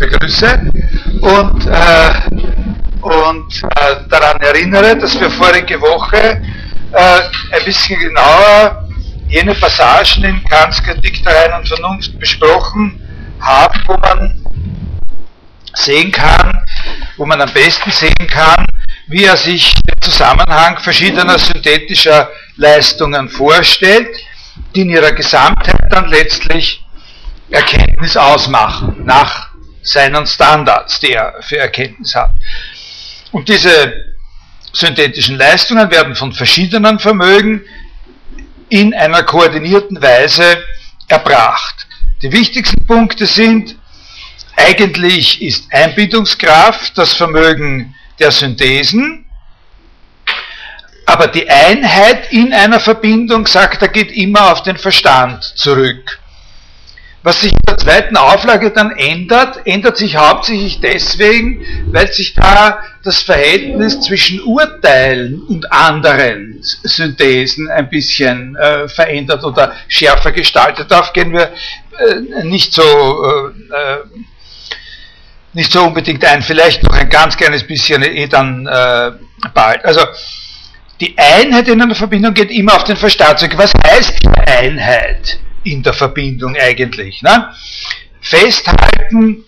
begrüße und, äh, und äh, daran erinnere, dass wir vorige Woche äh, ein bisschen genauer jene Passagen in Kants Kritik der reinen Vernunft besprochen haben, wo man sehen kann, wo man am besten sehen kann, wie er sich den Zusammenhang verschiedener synthetischer Leistungen vorstellt, die in ihrer Gesamtheit dann letztlich Erkenntnis ausmachen, nach seinen Standards, die er für Erkenntnis hat. Und diese synthetischen Leistungen werden von verschiedenen Vermögen in einer koordinierten Weise erbracht. Die wichtigsten Punkte sind, eigentlich ist Einbildungskraft das Vermögen der Synthesen, aber die Einheit in einer Verbindung, sagt er, geht immer auf den Verstand zurück. Was sich in der zweiten Auflage dann ändert, ändert sich hauptsächlich deswegen, weil sich da das Verhältnis zwischen Urteilen und anderen Synthesen ein bisschen äh, verändert oder schärfer gestaltet. Darauf gehen wir äh, nicht so äh, äh nicht so unbedingt ein, vielleicht noch ein ganz kleines bisschen eh dann äh, bald. Also die Einheit in einer Verbindung geht immer auf den Verstand zurück. Was heißt die Einheit? In der Verbindung eigentlich. Ne? Festhalten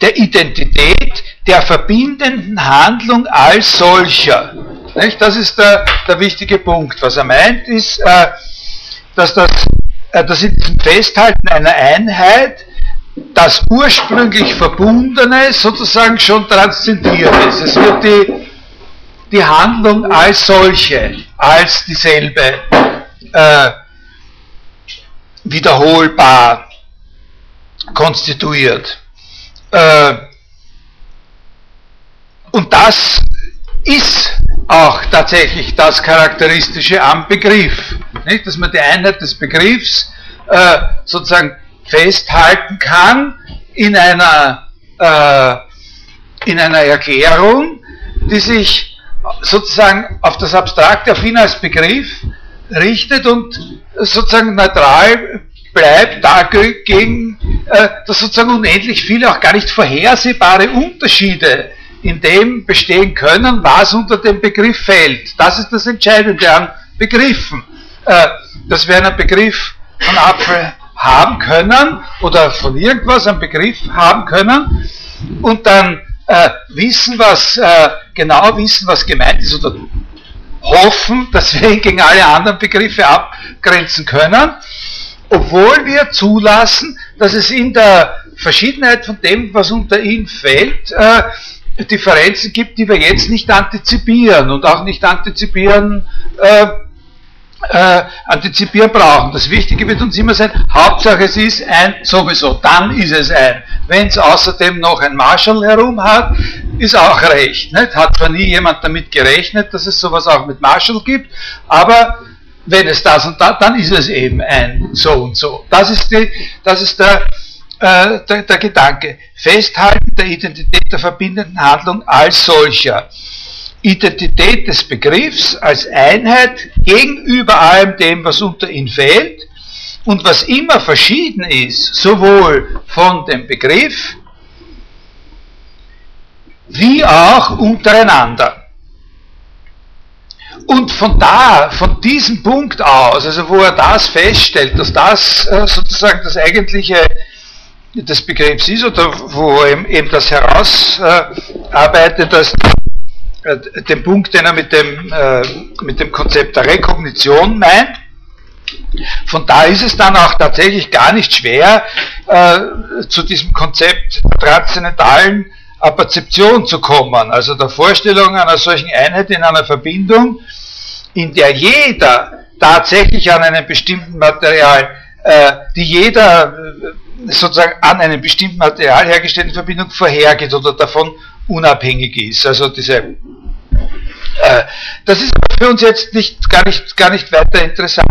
der Identität der verbindenden Handlung als solcher. Nicht? Das ist der, der wichtige Punkt. Was er meint, ist, äh, dass das, äh, das in diesem Festhalten einer Einheit das ursprünglich Verbundene sozusagen schon transzendiert ist. Es wird die, die Handlung als solche, als dieselbe äh, wiederholbar konstituiert. Äh, und das ist auch tatsächlich das Charakteristische am Begriff, nicht? dass man die Einheit des Begriffs äh, sozusagen festhalten kann in einer, äh, in einer Erklärung, die sich sozusagen auf das Abstrakte, auf ihn als Begriff richtet und sozusagen neutral bleibt dagegen, äh, dass sozusagen unendlich viele auch gar nicht vorhersehbare Unterschiede in dem bestehen können, was unter dem Begriff fällt. Das ist das Entscheidende an Begriffen. Äh, dass wir einen Begriff von Apfel haben können oder von irgendwas einen Begriff haben können und dann äh, wissen, was äh, genau wissen, was gemeint ist oder hoffen, dass wir ihn gegen alle anderen Begriffe abgrenzen können, obwohl wir zulassen, dass es in der Verschiedenheit von dem, was unter ihn fällt, äh, Differenzen gibt, die wir jetzt nicht antizipieren und auch nicht antizipieren äh, äh, antizipieren brauchen. Das Wichtige wird uns immer sein, Hauptsache es ist ein sowieso, dann ist es ein. Wenn es außerdem noch ein Marshall herum hat, ist auch recht. Nicht? Hat zwar nie jemand damit gerechnet, dass es sowas auch mit Marshall gibt, aber wenn es das und das, dann ist es eben ein so und so. Das ist, die, das ist der, äh, der, der Gedanke. Festhalten der Identität der verbindenden Handlung als solcher. Identität des Begriffs als Einheit gegenüber allem dem, was unter ihn fehlt und was immer verschieden ist, sowohl von dem Begriff wie auch untereinander. Und von da, von diesem Punkt aus, also wo er das feststellt, dass das äh, sozusagen das eigentliche des Begriffs ist, oder wo er eben das herausarbeitet, dass äh, den Punkt, den er mit dem, äh, mit dem Konzept der Rekognition meint. Von da ist es dann auch tatsächlich gar nicht schwer, äh, zu diesem Konzept transzendentalen Perzeption zu kommen, also der Vorstellung einer solchen Einheit in einer Verbindung, in der jeder tatsächlich an einem bestimmten Material, äh, die jeder äh, sozusagen an einem bestimmten Material hergestellten Verbindung vorhergeht oder davon unabhängig ist. Also diese, äh, das ist für uns jetzt nicht, gar, nicht, gar nicht weiter interessant.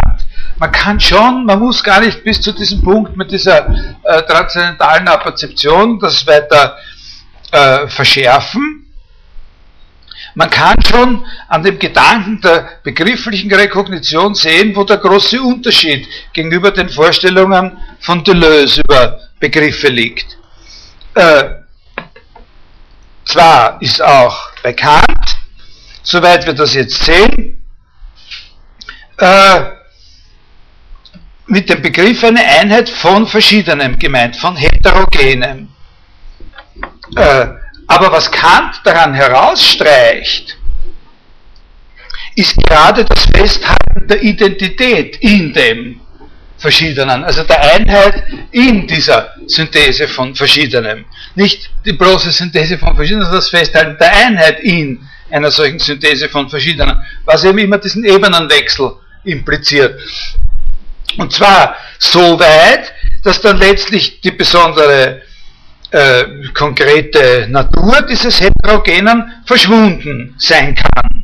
Man kann schon, man muss gar nicht bis zu diesem Punkt mit dieser äh, transzendentalen Perzeption das weiter äh, verschärfen. Man kann schon an dem Gedanken der begrifflichen Rekognition sehen, wo der große Unterschied gegenüber den Vorstellungen von Deleuze über Begriffe liegt. Äh, zwar ist auch bekannt, soweit wir das jetzt sehen, äh, mit dem Begriff eine Einheit von verschiedenem gemeint, von heterogenem. Äh, aber was Kant daran herausstreicht, ist gerade das Festhalten der Identität in dem Verschiedenen, also der Einheit in dieser Synthese von Verschiedenem. Nicht die bloße Synthese von Verschiedenen, sondern das Festhalten der Einheit in einer solchen Synthese von Verschiedenen, was eben immer diesen Ebenenwechsel impliziert. Und zwar so weit, dass dann letztlich die besondere äh, konkrete Natur dieses Heterogenen verschwunden sein kann.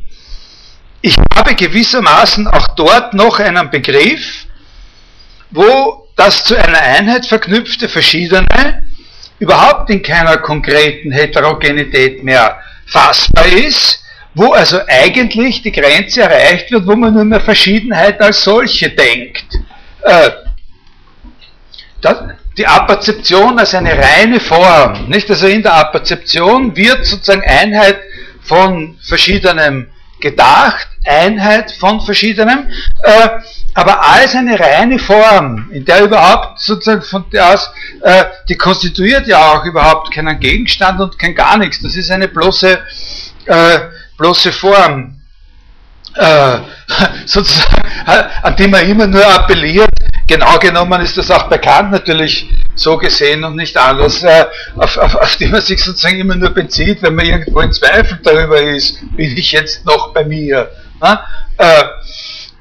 Ich habe gewissermaßen auch dort noch einen Begriff, wo das zu einer Einheit verknüpfte Verschiedene überhaupt in keiner konkreten Heterogenität mehr fassbar ist, wo also eigentlich die Grenze erreicht wird, wo man nur mehr Verschiedenheit als solche denkt. Äh, die Apperzeption als eine reine Form, nicht? Also in der Apperzeption wird sozusagen Einheit von verschiedenem gedacht, Einheit von verschiedenem, äh, aber als eine reine Form, in der überhaupt sozusagen von der aus, äh, die konstituiert ja auch überhaupt keinen Gegenstand und kein gar nichts. Das ist eine bloße, äh, bloße Form, äh, sozusagen, an die man immer nur appelliert. Genau genommen ist das auch bekannt natürlich so gesehen und nicht anders, äh, auf, auf, auf die man sich sozusagen immer nur bezieht, wenn man irgendwo in Zweifel darüber ist, bin ich jetzt noch bei mir. Äh,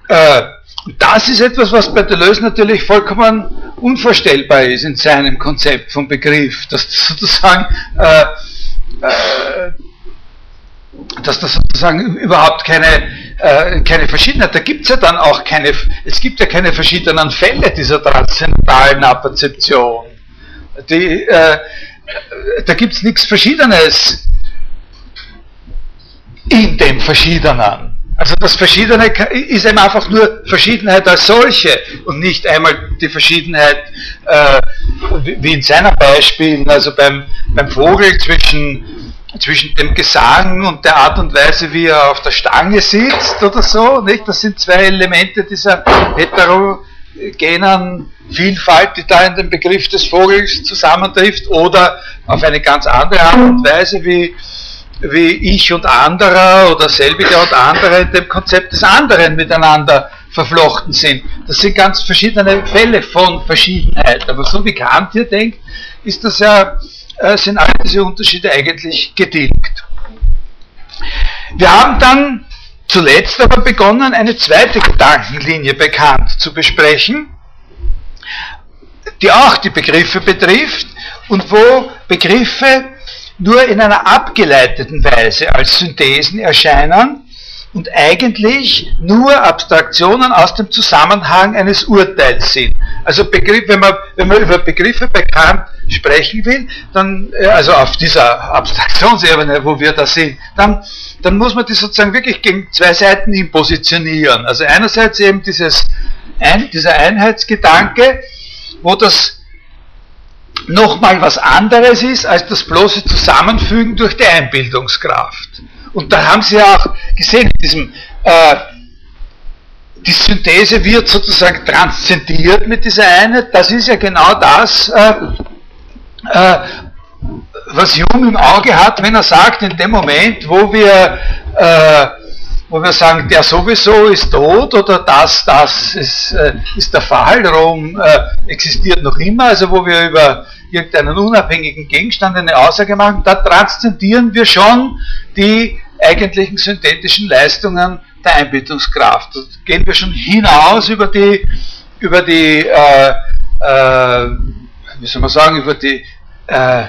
äh, das ist etwas, was bei Deleuze natürlich vollkommen unvorstellbar ist in seinem Konzept vom Begriff, dass das sozusagen äh, äh, dass das sozusagen überhaupt keine, äh, keine Verschiedenheit, da gibt es ja dann auch keine, es gibt ja keine verschiedenen Fälle dieser transzendentalen Apperzeption. Die, äh, da gibt es nichts Verschiedenes in dem Verschiedenen. Also das Verschiedene ist eben einfach nur Verschiedenheit als solche und nicht einmal die Verschiedenheit, äh, wie in seiner Beispielen, also beim, beim Vogel zwischen zwischen dem Gesang und der Art und Weise, wie er auf der Stange sitzt oder so, nicht? Das sind zwei Elemente dieser heterogenen Vielfalt, die da in dem Begriff des Vogels zusammentrifft, oder auf eine ganz andere Art und Weise, wie, wie ich und anderer oder selbiger und andere in dem Konzept des anderen miteinander verflochten sind. Das sind ganz verschiedene Fälle von Verschiedenheit. Aber so wie Kant hier denkt, ist das ja äh, sind all diese Unterschiede eigentlich getilgt. Wir haben dann zuletzt aber begonnen, eine zweite Gedankenlinie bekannt zu besprechen, die auch die Begriffe betrifft und wo Begriffe nur in einer abgeleiteten Weise als Synthesen erscheinen und eigentlich nur Abstraktionen aus dem Zusammenhang eines Urteils sind. Also Begriff, wenn, man, wenn man über Begriffe bekannt sprechen will, dann, äh, also auf dieser Abstraktionsebene, wo wir da sind, dann, dann muss man die sozusagen wirklich gegen zwei Seiten hin positionieren. Also einerseits eben dieses, ein, dieser Einheitsgedanke, wo das nochmal was anderes ist als das bloße Zusammenfügen durch die Einbildungskraft. Und da haben Sie ja auch gesehen, in diesem, äh, die Synthese wird sozusagen transzendiert mit dieser Einheit. Das ist ja genau das, äh, äh, was Hume im Auge hat, wenn er sagt, in dem Moment, wo wir, äh, wo wir sagen, der sowieso ist tot oder das, das ist, äh, ist der Fall, Rom äh, existiert noch immer, also wo wir über irgendeinen unabhängigen Gegenstand eine Aussage machen, da transzendieren wir schon die eigentlichen synthetischen Leistungen der Einbildungskraft. Da gehen wir schon hinaus über die, über die äh, äh, wie soll man sagen, über die äh,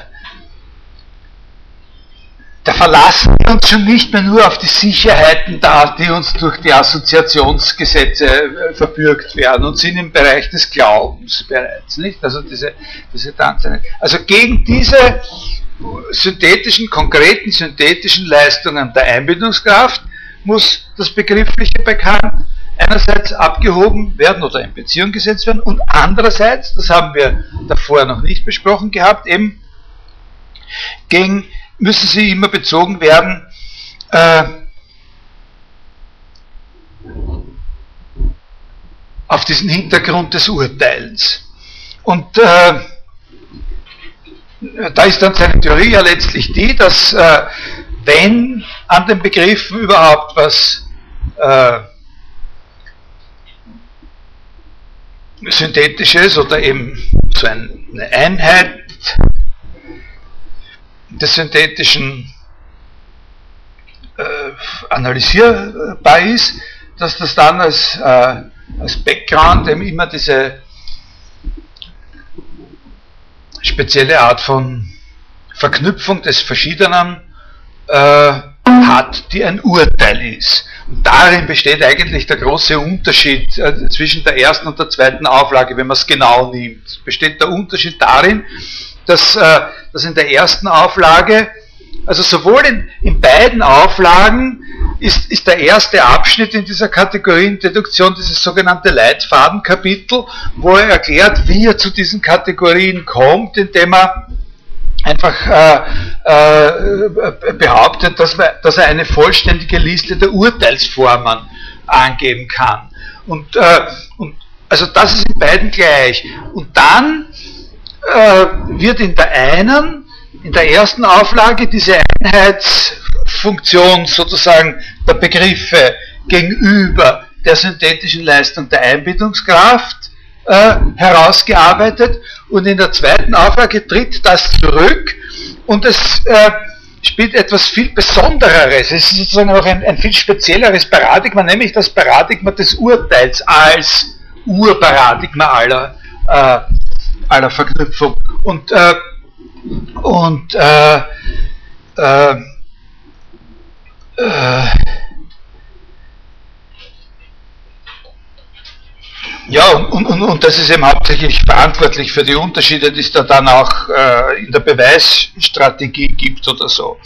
da verlassen wir uns schon nicht mehr nur auf die Sicherheiten da, die uns durch die Assoziationsgesetze äh, verbürgt werden und sind im Bereich des Glaubens bereits, nicht? Also diese, diese Tanze. Also gegen diese synthetischen, konkreten synthetischen Leistungen der Einbildungskraft muss das Begriffliche bekannt einerseits abgehoben werden oder in Beziehung gesetzt werden und andererseits, das haben wir davor noch nicht besprochen gehabt, eben gegen, müssen sie immer bezogen werden äh, auf diesen Hintergrund des Urteils. Und äh, da ist dann seine Theorie ja letztlich die, dass äh, wenn an den Begriffen überhaupt was äh, Synthetisches oder eben so eine Einheit des Synthetischen äh, analysierbar ist, dass das dann als, äh, als Background eben immer diese spezielle Art von Verknüpfung des Verschiedenen äh, hat, die ein Urteil ist. Und darin besteht eigentlich der große Unterschied äh, zwischen der ersten und der zweiten Auflage, wenn man es genau nimmt. Besteht der Unterschied darin, dass, äh, in der ersten Auflage, also sowohl in, in beiden Auflagen ist, ist der erste Abschnitt in dieser Kategoriendeduktion dieses sogenannte Leitfadenkapitel, wo er erklärt, wie er zu diesen Kategorien kommt, indem er einfach äh, äh, behauptet, dass, wir, dass, er eine vollständige Liste der Urteilsformen angeben kann. Und, äh, und also das ist in beiden gleich. Und dann äh, wird in der einen, in der ersten Auflage diese Einheitsfunktion sozusagen der Begriffe gegenüber der synthetischen Leistung der Einbindungskraft äh, herausgearbeitet und in der zweiten Auflage tritt das zurück und es äh, spielt etwas viel Besondereres. Es ist sozusagen auch ein, ein, viel spezielleres Paradigma, nämlich das Paradigma des Urteils als Urparadigma aller, äh, aller Verknüpfung. Und, äh, und äh, äh, äh Ja, und, und, und das ist eben hauptsächlich verantwortlich für die Unterschiede, die es da dann auch äh, in der Beweisstrategie gibt oder so.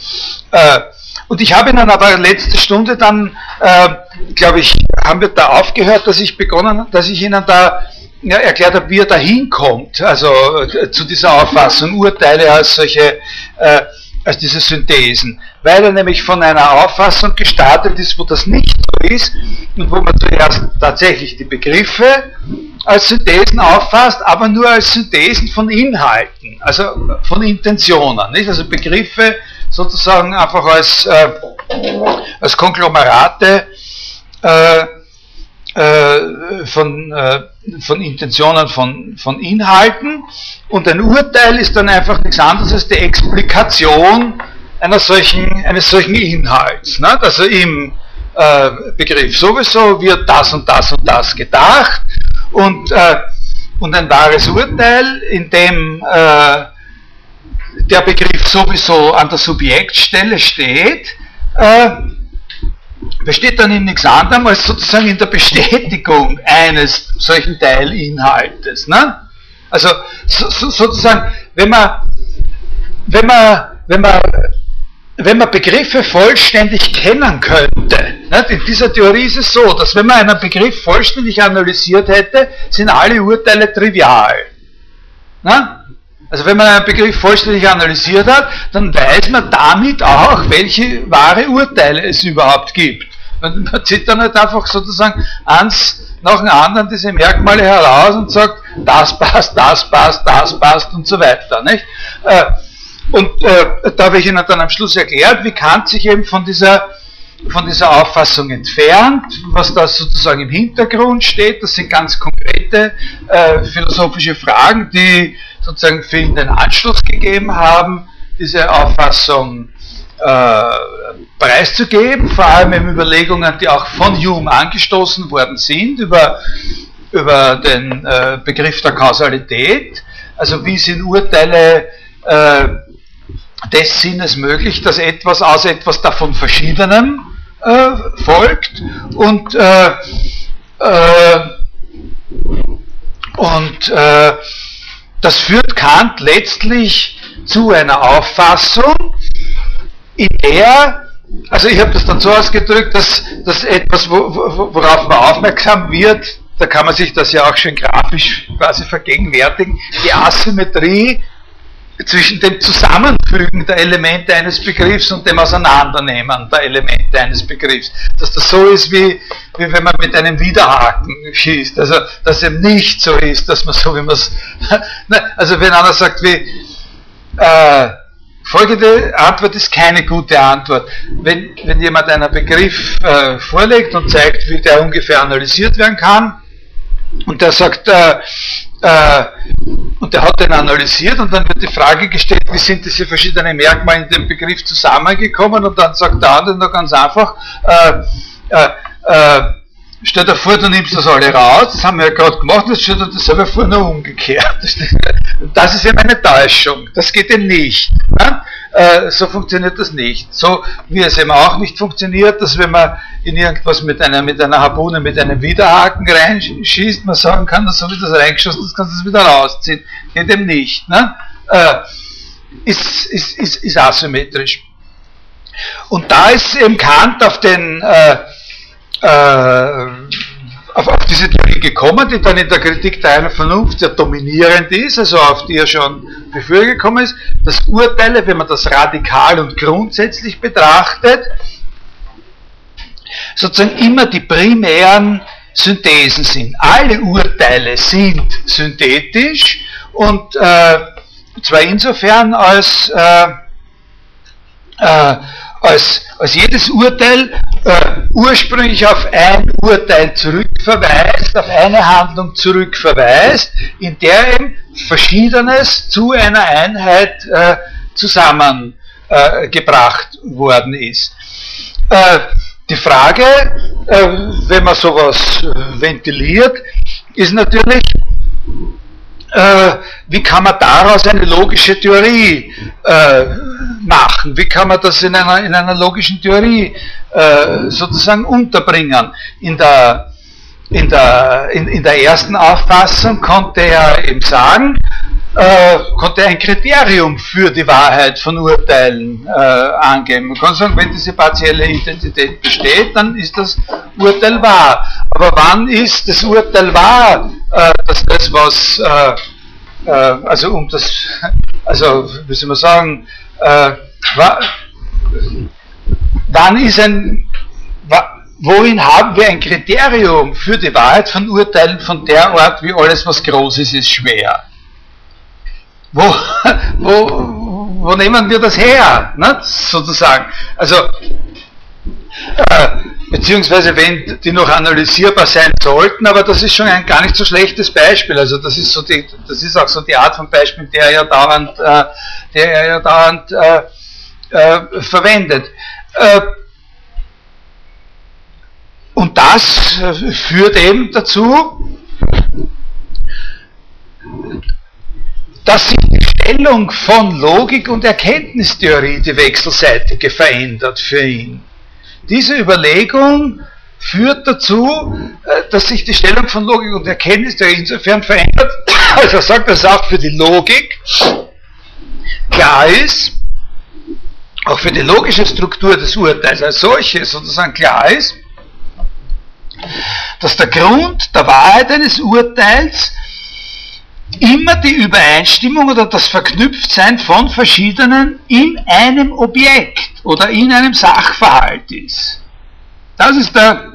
Und ich habe Ihnen aber letzte Stunde dann, äh, glaube ich, haben wir da aufgehört, dass ich begonnen, dass ich Ihnen da ja, erklärt habe, wie er da hinkommt, also äh, zu dieser Auffassung, Urteile als solche äh, als diese Synthesen, weil er nämlich von einer Auffassung gestartet ist, wo das nicht so ist und wo man zuerst tatsächlich die Begriffe als Synthesen auffasst, aber nur als Synthesen von Inhalten, also von Intentionen, nicht? also Begriffe sozusagen einfach als, äh, als Konglomerate äh, äh, von, äh, von Intentionen, von, von Inhalten und ein Urteil ist dann einfach nichts anderes als die Explikation einer solchen, eines solchen Inhalts. Ne? Also im äh, Begriff sowieso wird das und das und das gedacht und, äh, und ein wahres Urteil, in dem äh, der Begriff sowieso an der Subjektstelle steht, äh, besteht dann in nichts anderem als sozusagen in der Bestätigung eines solchen Teilinhaltes. Ne? Also so, so, sozusagen, wenn man, wenn man, wenn man, wenn man Begriffe vollständig kennen könnte, ne? in dieser Theorie ist es so, dass wenn man einen Begriff vollständig analysiert hätte, sind alle Urteile trivial. Ne? Also wenn man einen Begriff vollständig analysiert hat, dann weiß man damit auch, welche wahre Urteile es überhaupt gibt. Und man zieht dann halt einfach sozusagen eins nach dem anderen diese Merkmale heraus und sagt, das passt, das passt, das passt und so weiter. Nicht? Äh, und äh, da habe ich Ihnen dann am Schluss erklärt, wie Kant sich eben von dieser, von dieser Auffassung entfernt, was da sozusagen im Hintergrund steht. Das sind ganz konkrete äh, philosophische Fragen, die sozusagen ihn den Anschluss gegeben haben, diese Auffassung äh, preiszugeben, vor allem in Überlegungen, die auch von Hume angestoßen worden sind, über, über den äh, Begriff der Kausalität, also wie sind Urteile äh, des Sinnes möglich, dass etwas aus etwas davon Verschiedenem äh, folgt? Und, äh, äh, und das führt Kant letztlich zu einer Auffassung, in der, also ich habe das dann so ausgedrückt, dass, dass etwas, worauf man aufmerksam wird, da kann man sich das ja auch schön grafisch quasi vergegenwärtigen, die Asymmetrie zwischen dem Zusammenfügen der Elemente eines Begriffs und dem Auseinandernehmen der Elemente eines Begriffs. Dass das so ist, wie, wie wenn man mit einem Widerhaken schießt. Also, dass eben nicht so ist, dass man so, wie man es. also, wenn einer sagt, wie, äh, folgende Antwort ist keine gute Antwort. Wenn, wenn jemand einen Begriff äh, vorlegt und zeigt, wie der ungefähr analysiert werden kann, und der sagt, äh, äh, und der hat den analysiert und dann wird die Frage gestellt, wie sind diese verschiedenen Merkmale in dem Begriff zusammengekommen? Und dann sagt der andere noch ganz einfach, äh, äh, äh, stell dir vor, du nimmst das alle raus, das haben wir ja gerade gemacht, jetzt stell dir das selber vor, nur umgekehrt. Das ist eben eine Täuschung, das geht eben nicht. Ne? Äh, so funktioniert das nicht. So wie es eben auch nicht funktioniert, dass wenn man in irgendwas mit einer, mit einer Harpune, mit einem Widerhaken reinschießt, man sagen kann, so wie das reingeschossen ist, kannst du das wieder rausziehen. Geht eben nicht. Ne? Äh, ist, ist, ist, ist asymmetrisch. Und da ist eben Kant auf den äh, auf, auf, diese Theorie gekommen, die dann in der Kritik der einen Vernunft sehr dominierend ist, also auf die er schon bevor gekommen ist, dass Urteile, wenn man das radikal und grundsätzlich betrachtet, sozusagen immer die primären Synthesen sind. Alle Urteile sind synthetisch und äh, zwar insofern als äh, äh, als, als jedes Urteil äh, ursprünglich auf ein Urteil zurückverweist, auf eine Handlung zurückverweist, in der eben Verschiedenes zu einer Einheit äh, zusammengebracht äh, worden ist. Äh, die Frage, äh, wenn man sowas ventiliert, ist natürlich, äh, wie kann man daraus eine logische Theorie äh, machen? Wie kann man das in einer, in einer logischen Theorie äh, sozusagen unterbringen? In der, in, der, in, in der ersten Auffassung konnte er eben sagen, äh, konnte ein Kriterium für die Wahrheit von Urteilen äh, angeben. Man kann sagen, wenn diese partielle Identität besteht, dann ist das Urteil wahr. Aber wann ist das Urteil wahr, äh, dass das, was, äh, äh, also um das, also wie soll man sagen, äh, wann ist ein, wohin haben wir ein Kriterium für die Wahrheit von Urteilen von der Art, wie alles, was groß ist, ist schwer? Wo, wo, wo nehmen wir das her, ne? sozusagen? Also, äh, beziehungsweise wenn die noch analysierbar sein sollten, aber das ist schon ein gar nicht so schlechtes Beispiel. Also das ist so die, das ist auch so die Art von Beispiel, der er ja dauernd, äh, der er ja dauernd äh, äh, verwendet. Äh, und das äh, führt eben dazu, dass sich die Stellung von Logik und Erkenntnistheorie, die wechselseitige, verändert für ihn. Diese Überlegung führt dazu, äh, dass sich die Stellung von Logik und Erkenntnistheorie insofern verändert, als er sagt, dass auch für die Logik klar ist, auch für die logische Struktur des Urteils als solche sozusagen klar ist, dass der Grund der Wahrheit eines Urteils immer die Übereinstimmung oder das Verknüpftsein von verschiedenen in einem Objekt oder in einem Sachverhalt ist. Das ist der,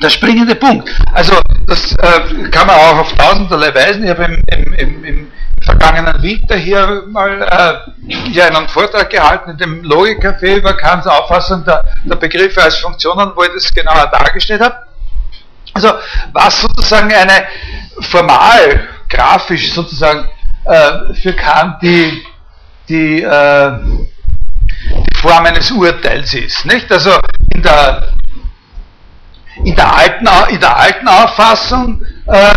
der springende Punkt. Also das äh, kann man auch auf tausenderlei Weisen. Ich habe im, im, im, im vergangenen Winter hier mal äh, hier einen Vortrag gehalten in dem Logikcafé über Kants Auffassung der, der Begriffe als Funktionen, wo ich das genauer dargestellt habe. Also was sozusagen eine formal grafisch sozusagen äh, für Kant die, die, äh, die Form eines Urteils ist. Nicht? Also in der, in der, alten, in der alten Auffassung äh,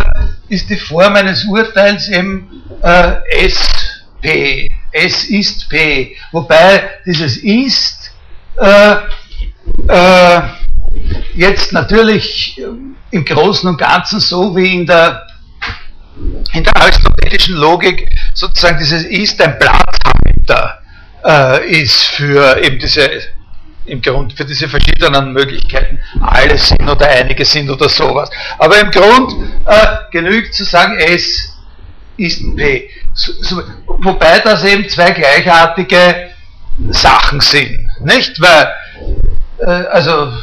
ist die Form eines Urteils eben äh, SP. S ist P. Wobei dieses ist äh, äh, jetzt natürlich im Großen und Ganzen so wie in der in der aristotelischen Logik sozusagen dieses ist ein Platzhalter äh, ist für eben diese im Grund für diese verschiedenen Möglichkeiten, alle sind oder einige sind oder sowas. Aber im Grund äh, genügt zu sagen, es ist P. So, so, wobei das eben zwei gleichartige Sachen sind, nicht? Weil, äh, also,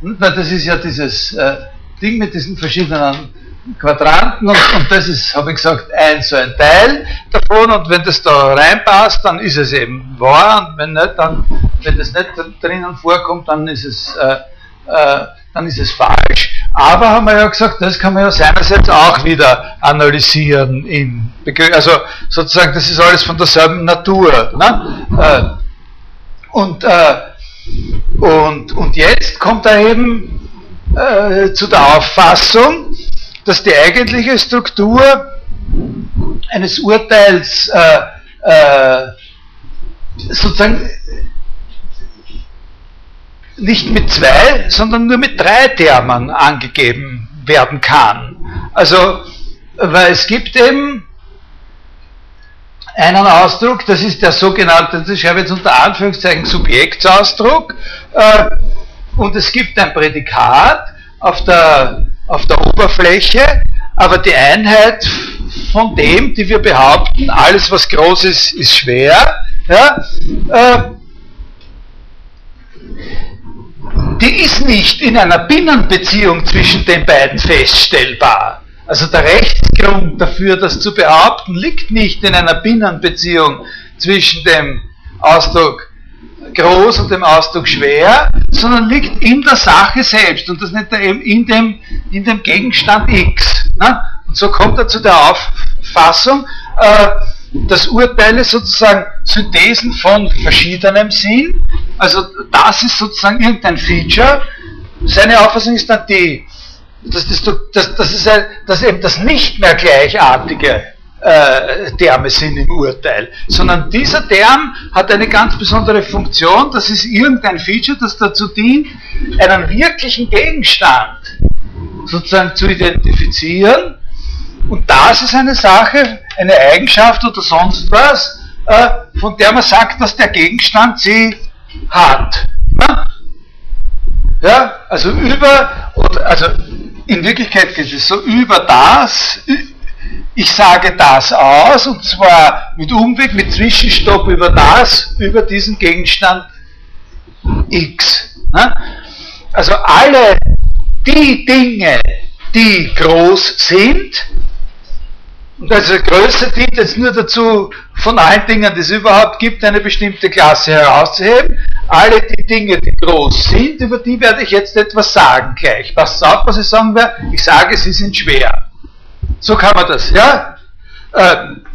weil das ist ja dieses äh, Ding mit diesen verschiedenen Quadranten und, und das ist, habe ich gesagt, ein so ein Teil davon und wenn das da reinpasst, dann ist es eben wahr und wenn nicht, dann, wenn das nicht drinnen vorkommt, dann ist es, äh, äh, dann ist es falsch. Aber haben wir ja gesagt, das kann man ja seinerseits auch wieder analysieren in also sozusagen, das ist alles von derselben Natur. Ne? Äh, und, äh, und, und jetzt kommt er eben äh, zu der Auffassung, dass die eigentliche Struktur eines Urteils äh, äh, sozusagen nicht mit zwei, sondern nur mit drei Termen angegeben werden kann. Also, weil es gibt eben einen Ausdruck, das ist der sogenannte, das schreibe ich jetzt unter Anführungszeichen Subjektsausdruck, äh, und es gibt ein Prädikat auf der auf der Oberfläche, aber die Einheit von dem, die wir behaupten, alles was groß ist, ist schwer, ja, äh, die ist nicht in einer Binnenbeziehung zwischen den beiden feststellbar. Also der Rechtsgrund dafür, das zu behaupten, liegt nicht in einer Binnenbeziehung zwischen dem Ausdruck groß und dem Ausdruck schwer, sondern liegt in der Sache selbst und das nicht in dem, in dem Gegenstand X. Ne? Und so kommt er zu der Auffassung, äh, dass Urteile sozusagen Synthesen von verschiedenem Sinn, also das ist sozusagen irgendein Feature, seine Auffassung ist dann die, dass, das, dass, dass, dass eben das nicht mehr Gleichartige äh, Terme sind im Urteil, sondern dieser Term hat eine ganz besondere Funktion, das ist irgendein Feature, das dazu dient, einen wirklichen Gegenstand sozusagen zu identifizieren. Und das ist eine Sache, eine Eigenschaft oder sonst was, äh, von der man sagt, dass der Gegenstand sie hat. Ja, also über, also in Wirklichkeit geht es so über das, ich sage das aus, und zwar mit Umweg, mit Zwischenstopp über das, über diesen Gegenstand X. Ne? Also alle die Dinge, die groß sind, und also Größe dient jetzt nur dazu, von allen Dingen, die es überhaupt gibt, eine bestimmte Klasse herauszuheben. Alle die Dinge, die groß sind, über die werde ich jetzt etwas sagen gleich. Passt auf, was ich sagen werde? Ich sage, sie sind schwer. So kann man das, ja? Ähm,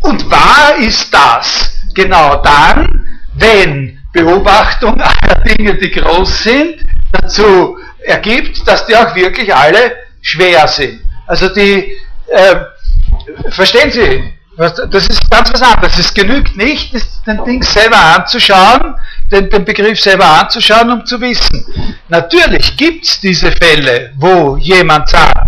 und wahr ist das genau dann, wenn Beobachtung aller Dinge, die groß sind, dazu ergibt, dass die auch wirklich alle schwer sind. Also die, äh, verstehen Sie, das ist ganz was anderes. Es genügt nicht, den Ding selber anzuschauen, den, den Begriff selber anzuschauen, um zu wissen. Natürlich gibt es diese Fälle, wo jemand sagt,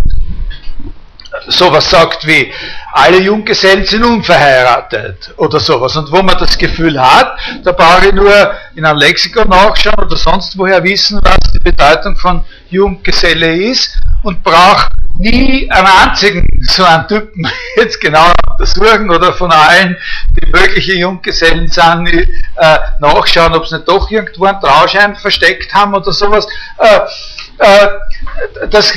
sowas sagt wie, alle Junggesellen sind unverheiratet oder sowas. Und wo man das Gefühl hat, da brauche ich nur in einem Lexikon nachschauen oder sonst woher wissen, was die Bedeutung von Junggeselle ist und brauche nie einen einzigen so einen Typen jetzt genau untersuchen oder von allen, die mögliche Junggesellen sind, äh, nachschauen, ob sie nicht doch irgendwo einen Trauschein versteckt haben oder sowas. Äh, äh, das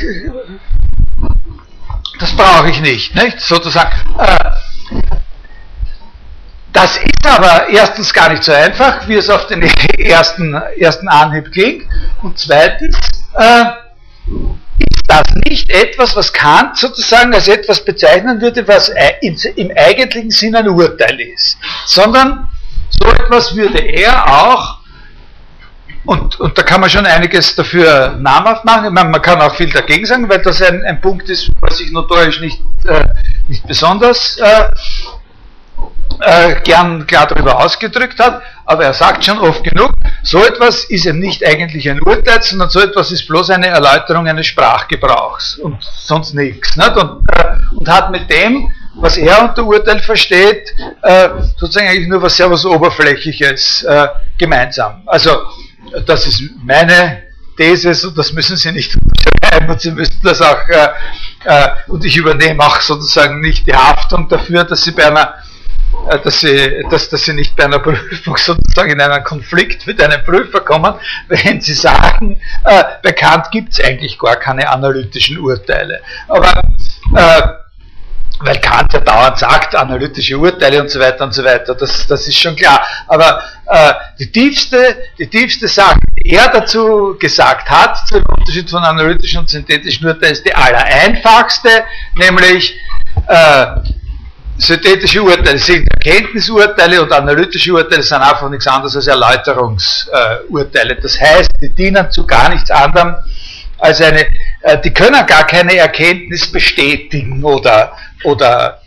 das brauche ich nicht, nicht? Sozusagen. Äh, das ist aber erstens gar nicht so einfach, wie es auf den ersten, ersten Anhieb klingt. Und zweitens äh, ist das nicht etwas, was Kant sozusagen als etwas bezeichnen würde, was im eigentlichen Sinn ein Urteil ist, sondern so etwas würde er auch und, und da kann man schon einiges dafür namhaft machen. Man, man kann auch viel dagegen sagen, weil das ein, ein Punkt ist, was sich notorisch nicht, äh, nicht besonders äh, äh, gern klar darüber ausgedrückt hat. Aber er sagt schon oft genug, so etwas ist eben nicht eigentlich ein Urteil, sondern so etwas ist bloß eine Erläuterung eines Sprachgebrauchs und sonst nichts. Nicht? Und, äh, und hat mit dem, was er unter Urteil versteht, äh, sozusagen eigentlich nur was sehr was Oberflächliches äh, gemeinsam. Also das ist meine These, so das müssen Sie nicht schreiben und Sie müssen das auch äh, äh, und ich übernehme auch sozusagen nicht die Haftung dafür, dass sie bei einer äh, dass sie, dass, dass sie nicht bei einer Prüfung sozusagen in einen Konflikt mit einem Prüfer kommen, wenn sie sagen, äh, bei Kant gibt es eigentlich gar keine analytischen Urteile. Aber äh, weil Kant ja dauernd sagt, analytische Urteile und so weiter und so weiter, das, das ist schon klar. Aber äh, die, tiefste, die tiefste Sache, die er dazu gesagt hat, zum Unterschied von analytischen und synthetischen Urteilen, ist die allereinfachste, nämlich äh, synthetische Urteile sind Erkenntnisurteile und analytische Urteile sind einfach nichts anderes als Erläuterungsurteile. Das heißt, die dienen zu gar nichts anderem als eine, äh, die können gar keine Erkenntnis bestätigen oder, oder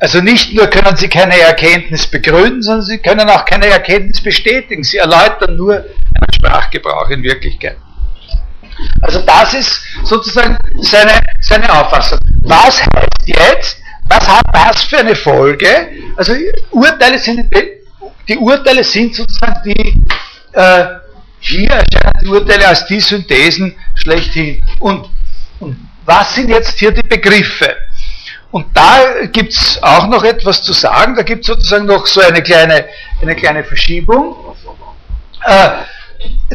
also nicht nur können sie keine Erkenntnis begründen, sondern sie können auch keine Erkenntnis bestätigen. Sie erläutern nur einen Sprachgebrauch in Wirklichkeit. Also das ist sozusagen seine, seine Auffassung. Was heißt jetzt, was hat das für eine Folge? Also Urteile sind, die Urteile sind sozusagen die, äh, hier erscheinen die Urteile als die Synthesen schlechthin. Und, und was sind jetzt hier die Begriffe? Und da gibt es auch noch etwas zu sagen, da gibt es sozusagen noch so eine kleine, eine kleine Verschiebung. Äh,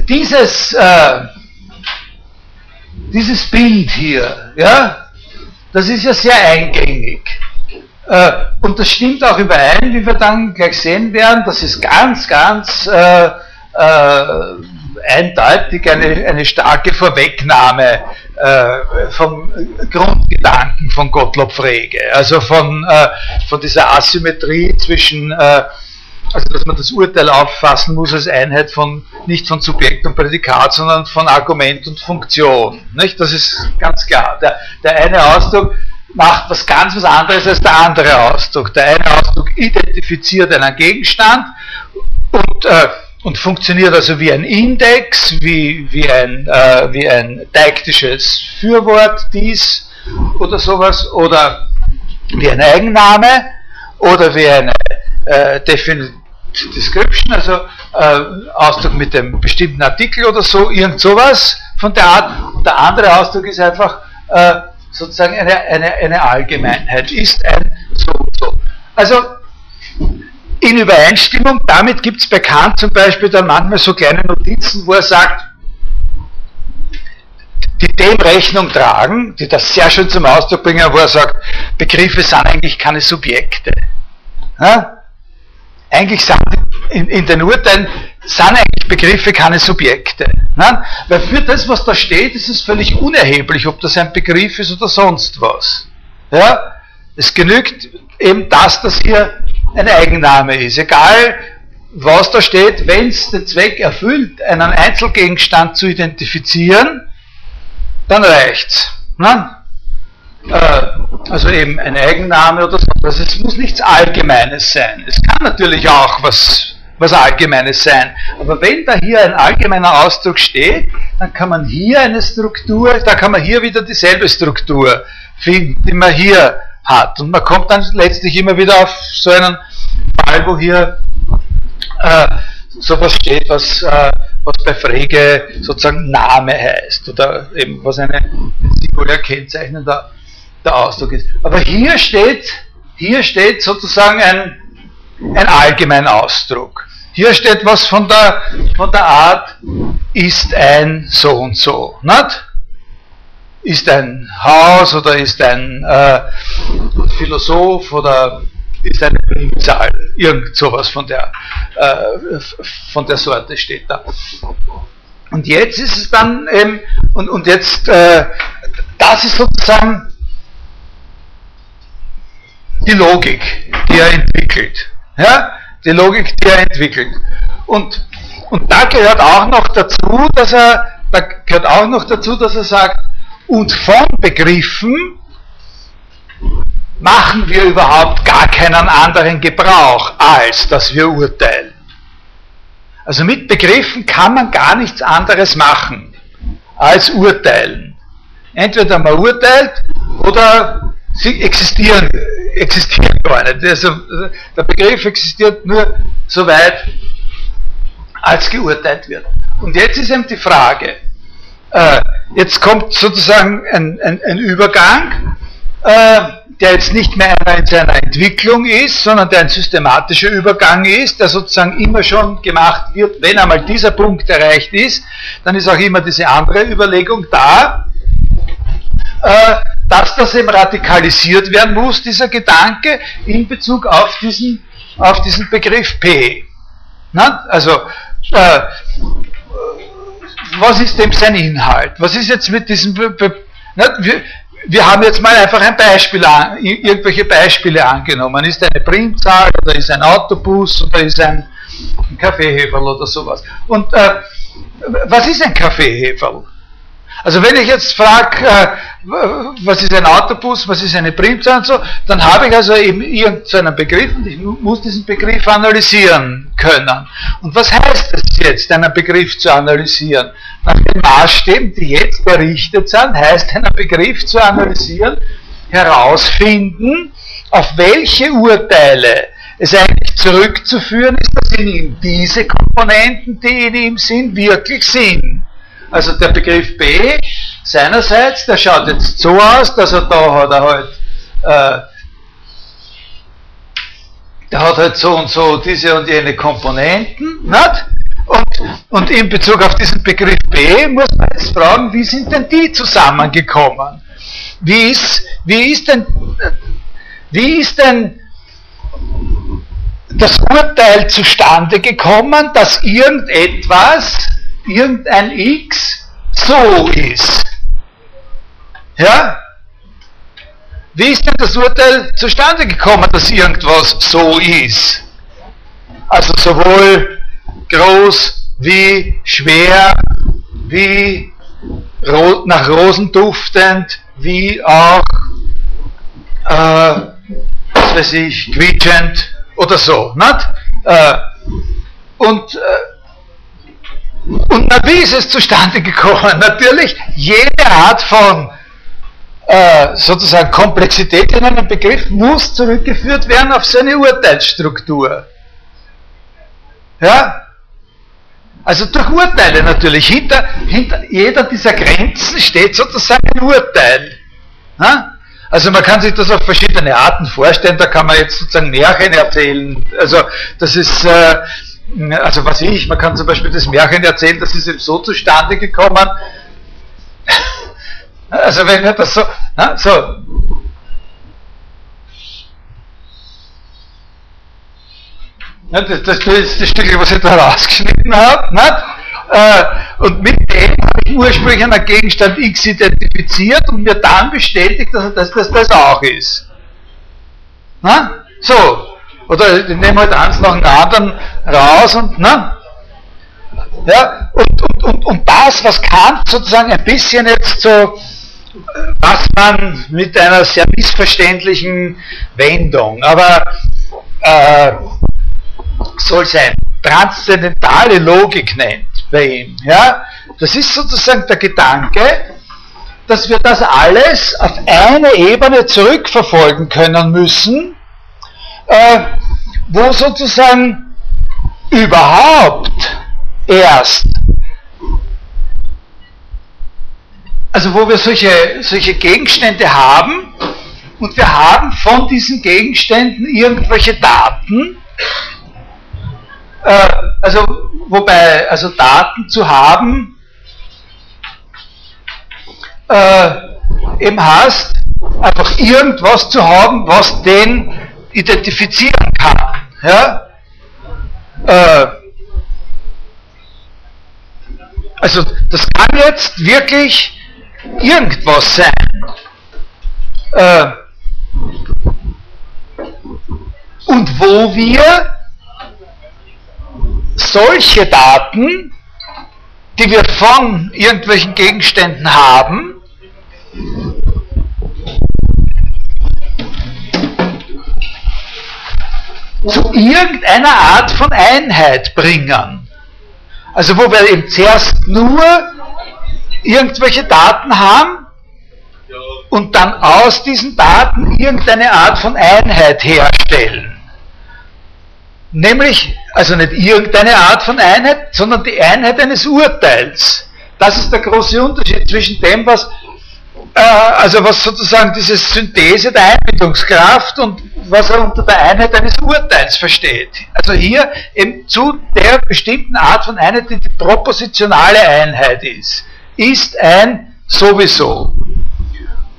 dieses, äh, dieses Bild hier, ja, das ist ja sehr eingängig. Äh, und das stimmt auch überein, wie wir dann gleich sehen werden. Das ist ganz, ganz äh, äh, eindeutig eine, eine starke Vorwegnahme äh, vom Grundgedanken von Gottlob Frege. Also von, äh, von dieser Asymmetrie zwischen äh, also dass man das Urteil auffassen muss als Einheit von nicht von Subjekt und Prädikat, sondern von Argument und Funktion. Nicht? Das ist ganz klar. Der, der eine Ausdruck macht was ganz was anderes als der andere Ausdruck. Der eine Ausdruck identifiziert einen Gegenstand und, äh, und funktioniert also wie ein Index, wie, wie, ein, äh, wie ein deiktisches Fürwort, dies oder sowas, oder wie ein Eigenname oder wie eine äh, Definite Description, also äh, Ausdruck mit dem bestimmten Artikel oder so, irgend sowas von der Art. Und der andere Ausdruck ist einfach äh, sozusagen eine, eine, eine Allgemeinheit, ist ein so und so. Also in Übereinstimmung damit gibt es bei Kant zum Beispiel dann manchmal so kleine Notizen, wo er sagt, die dem Rechnung tragen, die das sehr schön zum Ausdruck bringen, wo er sagt, Begriffe sind eigentlich keine Subjekte. Ja? Eigentlich sind in, in den Urteilen sind eigentlich Begriffe keine Subjekte. Nein? Weil für das, was da steht, ist es völlig unerheblich, ob das ein Begriff ist oder sonst was. Ja? Es genügt eben das, dass hier ein Eigenname ist. Egal, was da steht, wenn es den Zweck erfüllt, einen Einzelgegenstand zu identifizieren, dann reicht's. Nein? Äh, also eben ein Eigenname oder so. Also es muss nichts Allgemeines sein. Es kann natürlich auch was, was Allgemeines sein. Aber wenn da hier ein allgemeiner Ausdruck steht, dann kann man hier eine Struktur, da kann man hier wieder dieselbe Struktur finden, die man hier hat. Und man kommt dann letztlich immer wieder auf so einen Fall, wo hier äh, sowas steht, was, äh, was bei Frege sozusagen Name heißt oder eben was eine singulär kennzeichnender der Ausdruck ist. Aber hier steht, hier steht sozusagen ein, ein allgemeiner Ausdruck. Hier steht was von der, von der Art, ist ein so und so. Nicht? Ist ein Haus oder ist ein äh, Philosoph oder ist eine Primzahl. Irgend sowas von der, äh, von der Sorte steht da. Und jetzt ist es dann eben, und, und jetzt, äh, das ist sozusagen die Logik, die er entwickelt. Ja? Die Logik, die er entwickelt. Und, und da gehört auch noch dazu, dass er, da gehört auch noch dazu, dass er sagt, und von Begriffen machen wir überhaupt gar keinen anderen Gebrauch, als dass wir urteilen. Also mit Begriffen kann man gar nichts anderes machen als urteilen. Entweder man urteilt oder sie existieren, existieren gar nicht. Also, der Begriff existiert nur so weit, als geurteilt wird. Und jetzt ist eben die Frage, Äh, jetzt kommt sozusagen ein, ein, ein Übergang, äh, der jetzt nicht mehr in seiner Entwicklung ist, sondern der ein systematischer Übergang ist, der sozusagen immer schon gemacht wird, wenn einmal dieser Punkt erreicht ist, dann ist auch immer diese andere Überlegung da, äh, dass das eben radikalisiert werden muss, dieser Gedanke, in Bezug auf diesen, auf diesen Begriff P. Na? Also, äh, was ist dem sein Inhalt? Was ist jetzt mit diesem... Be wir, wir haben jetzt mal einfach ein Beispiel an, irgendwelche Beispiele angenommen. Ist eine Primzahl oder ist ein Autobus oder ist ein, ein Kaffeeheferl oder sowas. Und äh, was ist ein Kaffeeheferl? Also wenn ich jetzt frage, äh, was ist ein Autobus, was ist eine Primzahl und so, dann habe ich also eben irgendeinen Begriff und ich muss diesen Begriff analysieren können. Und was heißt es jetzt, einen Begriff zu analysieren? Nach den Maßstäben, die jetzt errichtet sind, heißt einen Begriff zu analysieren, herausfinden, auf welche Urteile es eigentlich zurückzuführen ist, dass in ihm diese Komponenten, die in ihm sind, wirklich sind. Also der Begriff B seinerseits, der schaut jetzt so aus, dass er da hat er halt, äh, der hat halt so und so diese und jene Komponenten, nicht? Und, und in Bezug auf diesen Begriff B muss man jetzt fragen, wie sind denn die zusammengekommen? Wie ist, wie ist denn, wie ist denn das Urteil zustande gekommen, dass irgendetwas irgendein X so ist. Ja? Wie ist denn das Urteil zustande gekommen, dass irgendwas so ist? Also sowohl groß wie schwer, wie nach Rosen duftend, wie auch, äh, was weiß ich, quietschend oder so. Äh, und äh, und na, wie ist es zustande gekommen? Natürlich, jede Art von äh, sozusagen Komplexität in einem Begriff muss zurückgeführt werden auf seine Urteilsstruktur. Ja? Also durch Urteile natürlich. Hinter, hinter jeder dieser Grenzen steht sozusagen ein Urteil. Ja? Also man kann sich das auf verschiedene Arten vorstellen, da kann man jetzt sozusagen Märchen erzählen. Also das ist, äh, also was ich, man kann zum Beispiel das Märchen erzählen, das ist eben so zustande gekommen, also wenn wir das so, na, so, ja, das, das, das das Stück, was ich da rausgeschnitten habe, äh, und mit dem habe ich ursprünglich einen Gegenstand X identifiziert und mir dann bestätigt, dass das das, das auch ist. Na? So, oder ich nehme halt eins nach dem anderen raus und, ne? Ja, und, und, und, und das, was Kant sozusagen ein bisschen jetzt so, was man mit einer sehr missverständlichen Wendung, aber äh, soll sein, transzendentale Logik nennt bei ihm. Ja? Das ist sozusagen der Gedanke, dass wir das alles auf eine Ebene zurückverfolgen können müssen, äh, wo sozusagen überhaupt erst, also wo wir solche, solche Gegenstände haben und wir haben von diesen Gegenständen irgendwelche Daten, äh, also wobei, also Daten zu haben, äh, eben heißt, einfach irgendwas zu haben, was den identifizieren kann. Ja? Äh, also das kann jetzt wirklich irgendwas sein. Äh, und wo wir solche Daten, die wir von irgendwelchen Gegenständen haben, zu irgendeiner Art von Einheit bringen. Also wo wir eben zuerst nur irgendwelche Daten haben und dann aus diesen Daten irgendeine Art von Einheit herstellen. Nämlich, also nicht irgendeine Art von Einheit, sondern die Einheit eines Urteils. das ist der große Unterschied zwischen dem, was, äh, also was sozusagen diese Synthese der Einbildungskraft und was er unter der Einheit eines Urteils versteht. Also hier eben zu der bestimmten Art von Einheit, die die propositionale Einheit ist, ist ein sowieso.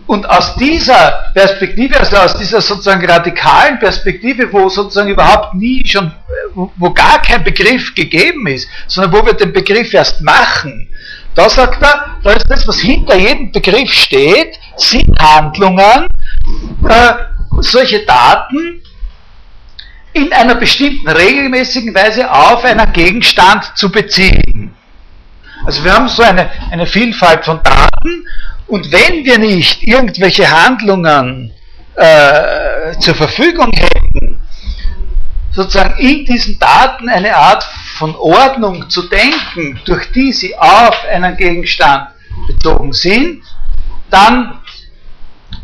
Und aus dieser Perspektive, also aus dieser sozusagen radikalen Perspektive, wo sozusagen überhaupt nie schon, wo gar kein Begriff gegeben ist, sondern wo wir den Begriff erst machen, da sagt er, da ist das, was hinter jedem Begriff steht, sind Handlungen, äh, solche Daten in einer bestimmten regelmäßigen Weise auf einen Gegenstand zu beziehen. Also wir haben so eine, eine Vielfalt von Daten und wenn wir nicht irgendwelche Handlungen äh, zur Verfügung hätten, sozusagen in diesen Daten eine Art von Ordnung zu denken, durch die sie auf einen Gegenstand bezogen sind, dann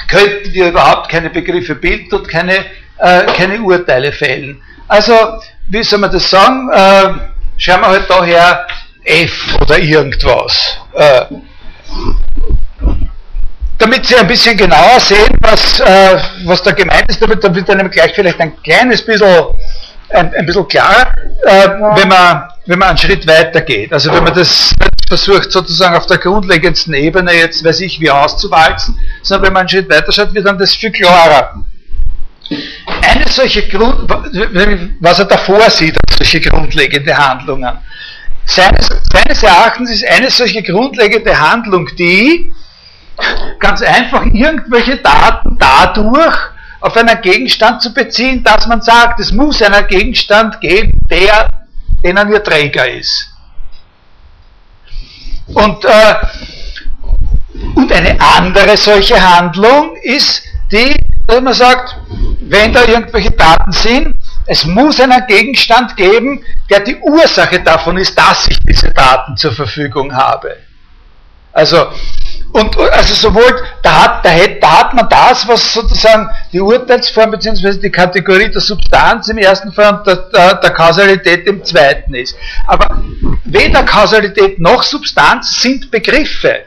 könnten wir überhaupt keine Begriffe bilden und keine, äh, keine Urteile fällen. Also, wie soll man das sagen? Äh, schauen wir halt daher F oder irgendwas. Äh, damit Sie ein bisschen genauer sehen, was, äh, was da gemeint ist, damit wird dann gleich vielleicht ein kleines bisschen, ein, ein bisschen klarer, äh, wenn, man, wenn man einen Schritt weiter geht. Also wenn man das versucht sozusagen auf der grundlegendsten Ebene jetzt, weiß ich, wie auszuwalzen, sondern wenn man einen Schritt weiter schaut, wird dann das viel klarer. Eine solche Grund, was er davor sieht, solche grundlegende Handlungen. Seines, seines Erachtens ist eine solche grundlegende Handlung die, Ganz einfach irgendwelche Daten dadurch auf einen Gegenstand zu beziehen, dass man sagt, es muss einen Gegenstand geben, der, denen ihr Träger ist. Und, äh, und eine andere solche Handlung ist die, dass man sagt, wenn da irgendwelche Daten sind, es muss einen Gegenstand geben, der die Ursache davon ist, dass ich diese Daten zur Verfügung habe. Also und also sowohl, da hat, da, hat, da hat man das, was sozusagen die Urteilsform bzw. die Kategorie der Substanz im ersten Fall und der, der, der, Kausalität im zweiten ist. Aber weder Kausalität noch Substanz sind Begriffe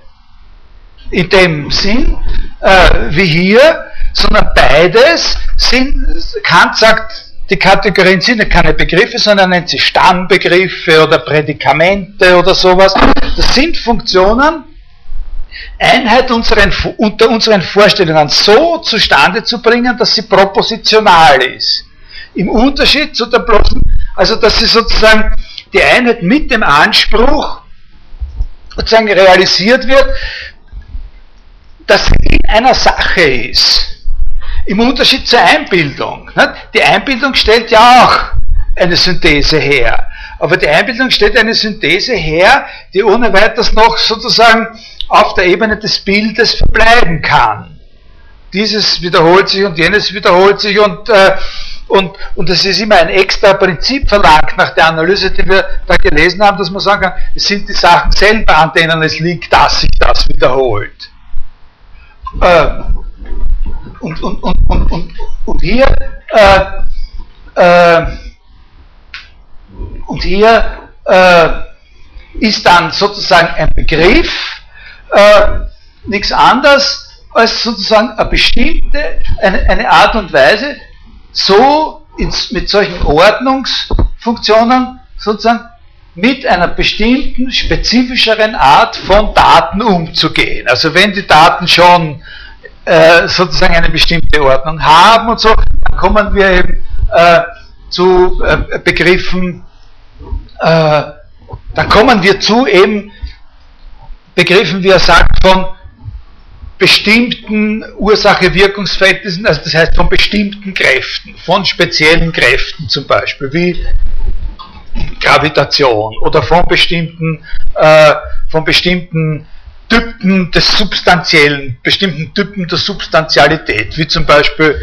in dem Sinn äh, wie hier, sondern beides sind, Kant sagt, die Kategorien sind keine Begriffe, sondern nennt sie Stammbegriffe oder Prädikamente oder sowas. Das sind Funktionen, Einheit unseren, unter unseren Vorstellungen so zustande zu bringen, dass sie propositional ist. Im Unterschied zu der bloßen, also dass sie sozusagen die Einheit mit dem Anspruch sozusagen realisiert wird, dass sie in einer Sache ist. Im Unterschied zur Einbildung. Die Einbildung stellt ja auch eine Synthese her. Aber die Einbildung stellt eine Synthese her, die ohne weiteres noch sozusagen auf der Ebene des Bildes verbleiben kann. Dieses wiederholt sich und jenes wiederholt sich und, äh, und, und es ist immer ein extra Prinzip verlangt nach der Analyse, die wir da gelesen haben, dass man sagen kann, es sind die Sachen selber, an denen es liegt, dass sich das wiederholt. Äh, und, und, und, und, und, und hier äh, äh, und hier äh, ist dann sozusagen ein Begriff, äh, nichts anderes als sozusagen eine bestimmte, eine, eine Art und Weise, so ins, mit solchen Ordnungsfunktionen sozusagen mit einer bestimmten, spezifischeren Art von Daten umzugehen. Also wenn die Daten schon äh, sozusagen eine bestimmte Ordnung haben und so, dann kommen wir eben äh, zu äh, Begriffen, äh, dann kommen wir zu eben begriffen, wie er sagt, von bestimmten Ursache-Wirkungsverhältnissen, also das heißt von bestimmten Kräften, von speziellen Kräften zum Beispiel, wie Gravitation oder von bestimmten, äh, von bestimmten Typen des Substanziellen, bestimmten Typen der Substantialität, wie zum Beispiel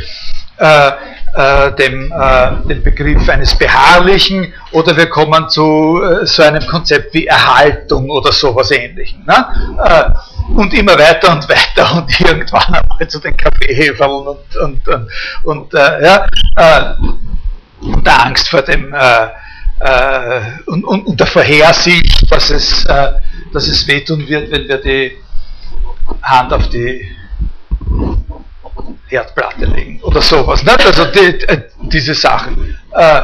äh, äh, dem, äh, dem Begriff eines Beharrlichen oder wir kommen zu äh, so einem Konzept wie Erhaltung oder sowas ähnlichem. Ne? Äh, und immer weiter und weiter und irgendwann einmal zu den Kaffeehäferl und, und, und, und äh, ja, und der Angst vor dem und, und, und, der Vorhersicht, dass es dass es wehtun wird, wenn wir die Hand auf die Herdplatte legen oder sowas. Nicht? Also die, äh, diese Sachen. Äh,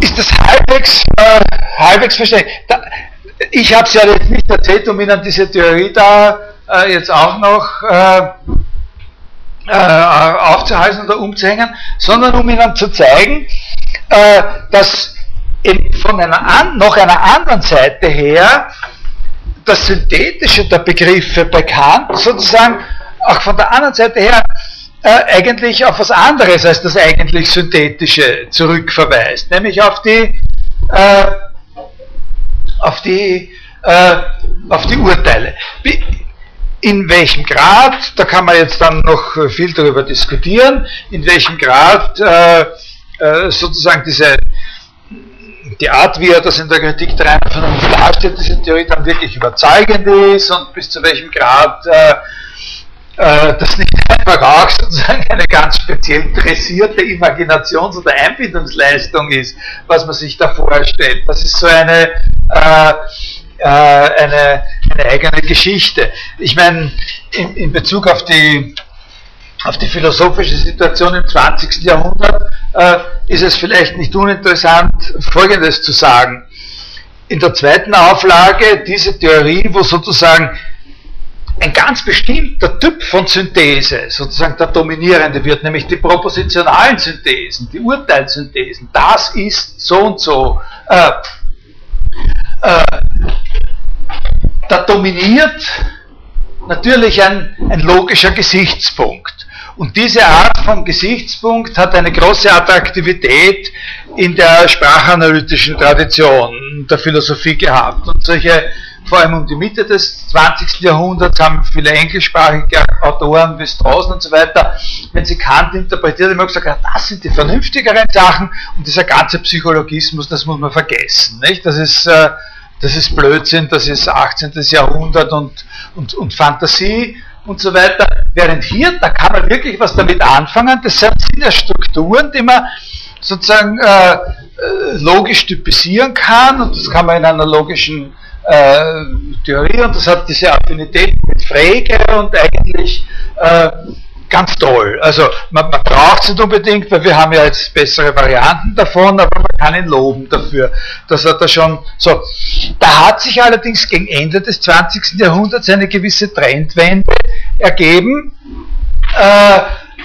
ist das halbwegs, äh, halbwegs verständlich? Da, ich habe es ja jetzt nicht erzählt, um Ihnen diese Theorie da äh, jetzt auch noch äh, äh, aufzuhalten oder umzuhängen, sondern um Ihnen zu zeigen, dass von einer an, noch einer anderen Seite her das Synthetische der Begriffe bekannt, sozusagen auch von der anderen Seite her äh, eigentlich auf was anderes als das eigentlich Synthetische zurückverweist, nämlich auf die, äh, auf die, äh, auf die Urteile. Wie, in welchem Grad, da kann man jetzt dann noch viel darüber diskutieren, in welchem Grad äh, äh, sozusagen diese die Art, wie er das in der Kritik der reinen darstellt, diese Theorie dann wirklich überzeugend ist und bis zu welchem Grad äh, das nicht einfach auch sozusagen eine ganz speziell dressierte Imaginations- oder Einbindungsleistung ist, was man sich da vorstellt. Das ist so eine, äh, äh, eine, eine eigene Geschichte. Ich meine, in, in Bezug auf die auf die philosophische Situation im 20. Jahrhundert äh, ist es vielleicht nicht uninteressant, Folgendes zu sagen. In der zweiten Auflage diese Theorie, wo sozusagen ein ganz bestimmter Typ von Synthese sozusagen der dominierende wird, nämlich die propositionalen Synthesen, die Urteilssynthesen. Das ist so und so. Äh, äh, da dominiert natürlich ein, ein logischer Gesichtspunkt. Und diese Art von Gesichtspunkt hat eine große Attraktivität in der sprachanalytischen Tradition der Philosophie gehabt. Und solche, vor allem um die Mitte des 20. Jahrhunderts, haben viele englischsprachige Autoren wie Straußen und so weiter, wenn sie Kant interpretiert, immer gesagt, das sind die vernünftigeren Sachen und dieser ganze Psychologismus, das muss man vergessen. Nicht? Das ist äh, das ist Blödsinn, das ist 18. Jahrhundert und, und, und Fantasie und so weiter. Während hier, da kann man wirklich was damit anfangen. Das sind ja Strukturen, die man sozusagen äh, äh, logisch typisieren kann und das kann man in einer logischen äh, Theorie und das hat diese Affinität mit Frege und eigentlich äh, ganz toll. Also man, man braucht es nicht unbedingt, weil wir haben ja jetzt bessere Varianten davon, aber man kann ihn loben dafür, dass er da schon so. Da hat sich allerdings gegen Ende des 20. Jahrhunderts eine gewisse Trendwende ergeben. Äh,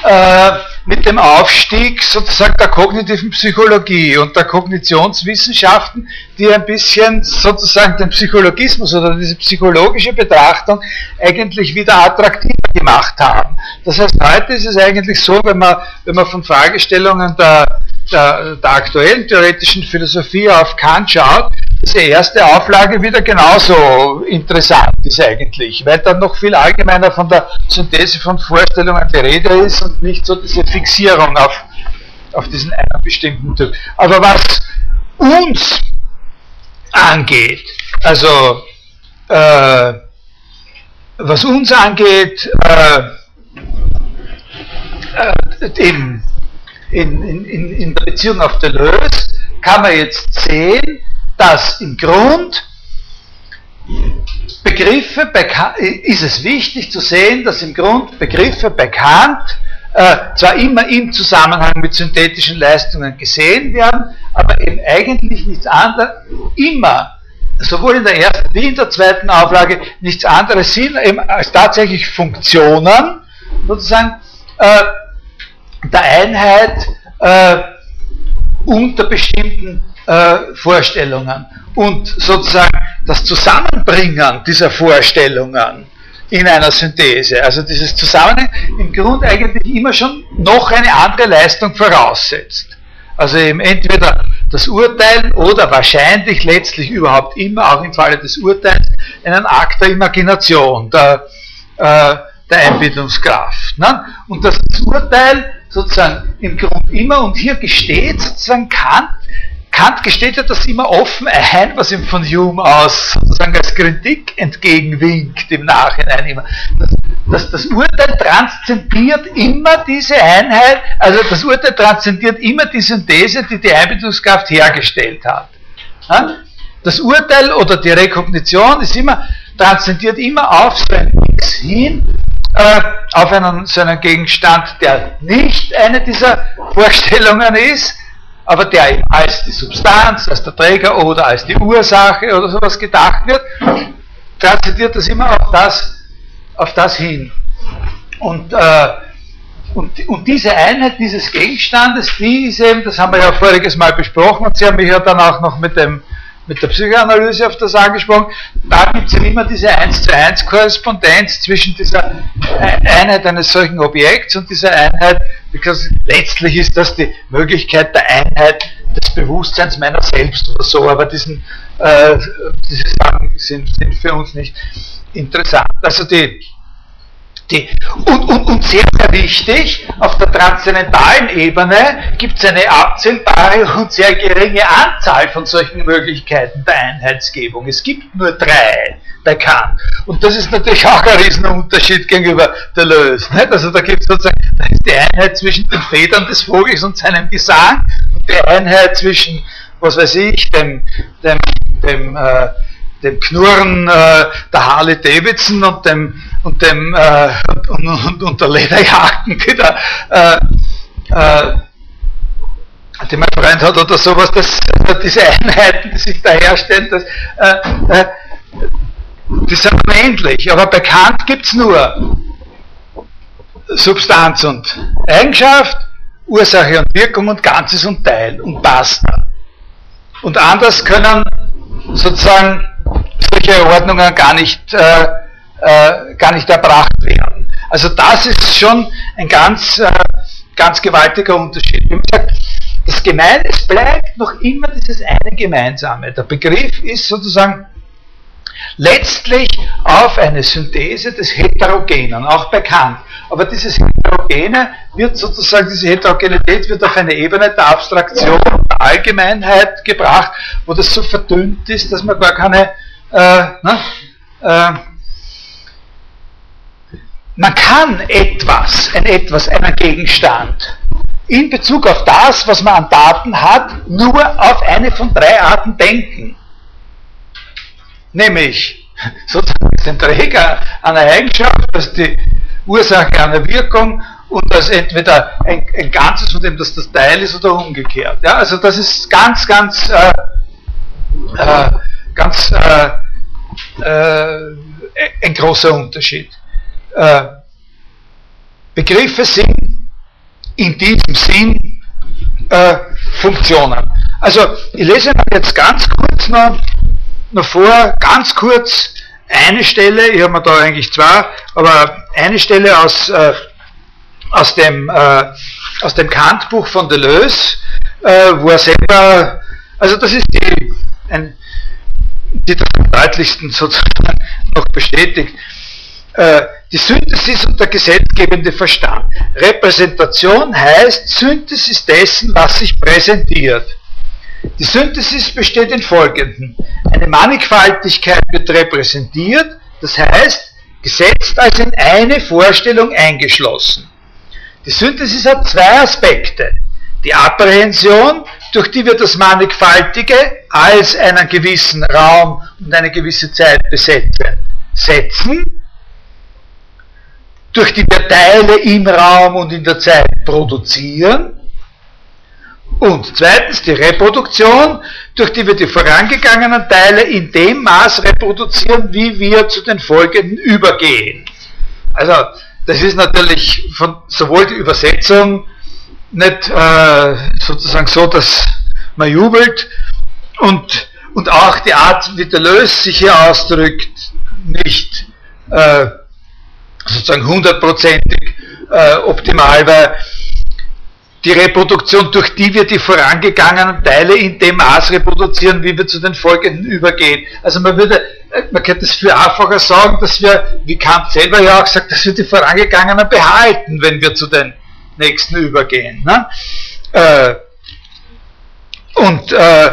äh, mit dem Aufstieg sozusagen der kognitiven Psychologie und der Kognitionswissenschaften, die ein bisschen sozusagen den Psychologismus oder diese psychologische Betrachtung eigentlich wieder attraktiver gemacht haben. Das heißt, heute ist es eigentlich so, wenn man, wenn man von Fragestellungen der, der, der aktuellen theoretischen Philosophie auf Kant schaut, diese erste Auflage wieder genauso interessant ist eigentlich, weil dann noch viel allgemeiner von der Synthese von Vorstellungen die Rede ist und nicht so diese Fixierung auf, auf diesen einen bestimmten Typ. Aber was uns angeht, also äh, was uns angeht, äh, äh, in, in, in, in der Beziehung auf Deleuze, kann man jetzt sehen, dass im Grund Begriffe ist es wichtig zu sehen, dass im Grund Begriffe bekannt äh, zwar immer im Zusammenhang mit synthetischen Leistungen gesehen werden, aber eben eigentlich nichts anderes, immer, sowohl in der ersten wie in der zweiten Auflage, nichts anderes sind eben als tatsächlich Funktionen, sozusagen, äh, der Einheit äh, unter bestimmten äh, Vorstellungen. Und sozusagen das Zusammenbringen dieser Vorstellungen in einer Synthese, also dieses Zusammenhang, im Grunde eigentlich immer schon noch eine andere Leistung voraussetzt. Also eben entweder das Urteilen oder wahrscheinlich letztlich überhaupt immer, auch im Falle des Urteils, einen Akt der Imagination, der, äh, der Einbildungskraft. Ne? Und das Urteil sozusagen im Grunde immer, und hier gesteht sozusagen Kant, Kant gesteht ja das immer offen ein, was ihm von Hume aus sozusagen als Kritik entgegenwinkt im Nachhinein immer. Dass, dass das Urteil transzendiert immer diese Einheit, also das Urteil transzendiert immer die Synthese, die die Einbildungskraft hergestellt hat. Das Urteil oder die Rekognition ist immer, transzendiert immer auf so ein X hin, äh, auf einen, so einen Gegenstand, der nicht eine dieser Vorstellungen ist, aber der als die Substanz, als der Träger oder als die Ursache oder sowas gedacht wird, transzendiert das immer auf das, auf das hin. Und, äh, und, und diese Einheit dieses Gegenstandes, die ist eben, das haben wir ja voriges Mal besprochen, und Sie haben mich ja dann auch noch mit dem mit der Psychoanalyse auf das angesprochen, da gibt es ja immer diese 1 zu 1 Korrespondenz zwischen dieser Einheit eines solchen Objekts und dieser Einheit, because letztlich ist das die Möglichkeit der Einheit des Bewusstseins meiner selbst oder so, aber diesen, äh, diese Sachen sind, sind für uns nicht interessant. Also die, die, und, und, und sehr, sehr wichtig, auf der transzendentalen Ebene gibt es eine abzählbare und sehr geringe Anzahl von solchen Möglichkeiten der Einheitsgebung. Es gibt nur drei bei Kant. Und das ist natürlich auch ein Riesenunterschied gegenüber Deleuze. Nicht? Also da gibt es sozusagen da ist die Einheit zwischen den Federn des Vogels und seinem Gesang und die Einheit zwischen, was weiß ich, dem, dem, dem äh, dem Knurren äh, der Harley Davidson und dem und dem äh, und, und, und, der Lederjacken, die da äh, äh, die mein Freund hat oder sowas, das, diese Einheiten, die sich da herstellen, das, äh, äh, die sind unendlich, aber bei Kant gibt es nur Substanz und Eigenschaft, Ursache und Wirkung und Ganzes und Teil und basta. Und anders können sozusagen solche Ordnungen gar nicht, äh, äh, gar nicht erbracht werden. Also das ist schon ein ganz, äh, ganz gewaltiger Unterschied. Wie gesagt, das Gemeine, bleibt noch immer dieses eine Gemeinsame. Der Begriff ist sozusagen letztlich auf eine Synthese des Heterogenen, auch bekannt. Aber dieses Heterogene wird sozusagen, diese Heterogenität wird auf eine Ebene der Abstraktion, der Allgemeinheit gebracht, wo das so verdünnt ist, dass man gar keine, äh, ne, äh, man kann etwas, ein etwas, einen Gegenstand, in Bezug auf das, was man an Daten hat, nur auf eine von drei Arten denken. Nämlich sozusagen den Träger einer Eigenschaft, als die Ursache einer Wirkung und als entweder ein, ein, Ganzes, von dem das das Teil ist oder umgekehrt. Ja, also das ist ganz, ganz, äh, äh, ganz äh, äh ein großer Unterschied. Äh, Begriffe sind in diesem Sinn äh, Funktionen. Also ich lese mal jetzt ganz kurz noch, noch vor, ganz kurz eine Stelle, ich habe mir da eigentlich zwei, aber eine Stelle aus, äh, aus dem, äh, dem Kant-Buch von Deleuze, äh, wo er selber, also das ist die, ein, die am deutlichsten sozusagen noch bestätigt. Äh, die Synthesis und der gesetzgebende Verstand. Repräsentation heißt Synthesis dessen, was sich präsentiert. Die Synthesis besteht in folgendem. Eine Mannigfaltigkeit wird repräsentiert, das heißt, gesetzt als in eine Vorstellung eingeschlossen. Die Synthesis hat zwei Aspekte. Die Apprehension, durch die wir das Mannigfaltige als einen gewissen Raum und eine gewisse Zeit besetzen, setzen durch die wir Teile im Raum und in der Zeit produzieren. Und zweitens die Reproduktion, durch die wir die vorangegangenen Teile in dem Maß reproduzieren, wie wir zu den folgenden übergehen. Also das ist natürlich von sowohl die Übersetzung nicht äh, sozusagen so, dass man jubelt und, und auch die Art, wie der Lös sich hier ausdrückt, nicht äh, sozusagen hundertprozentig äh, optimal, weil die Reproduktion, durch die wir die vorangegangenen Teile in dem Maß reproduzieren, wie wir zu den folgenden übergehen. Also man würde, äh, man könnte es viel einfacher sagen, dass wir, wie Kant selber ja auch sagt, dass wir die vorangegangenen behalten, wenn wir zu den nächsten übergehen. Ne? Äh, und äh,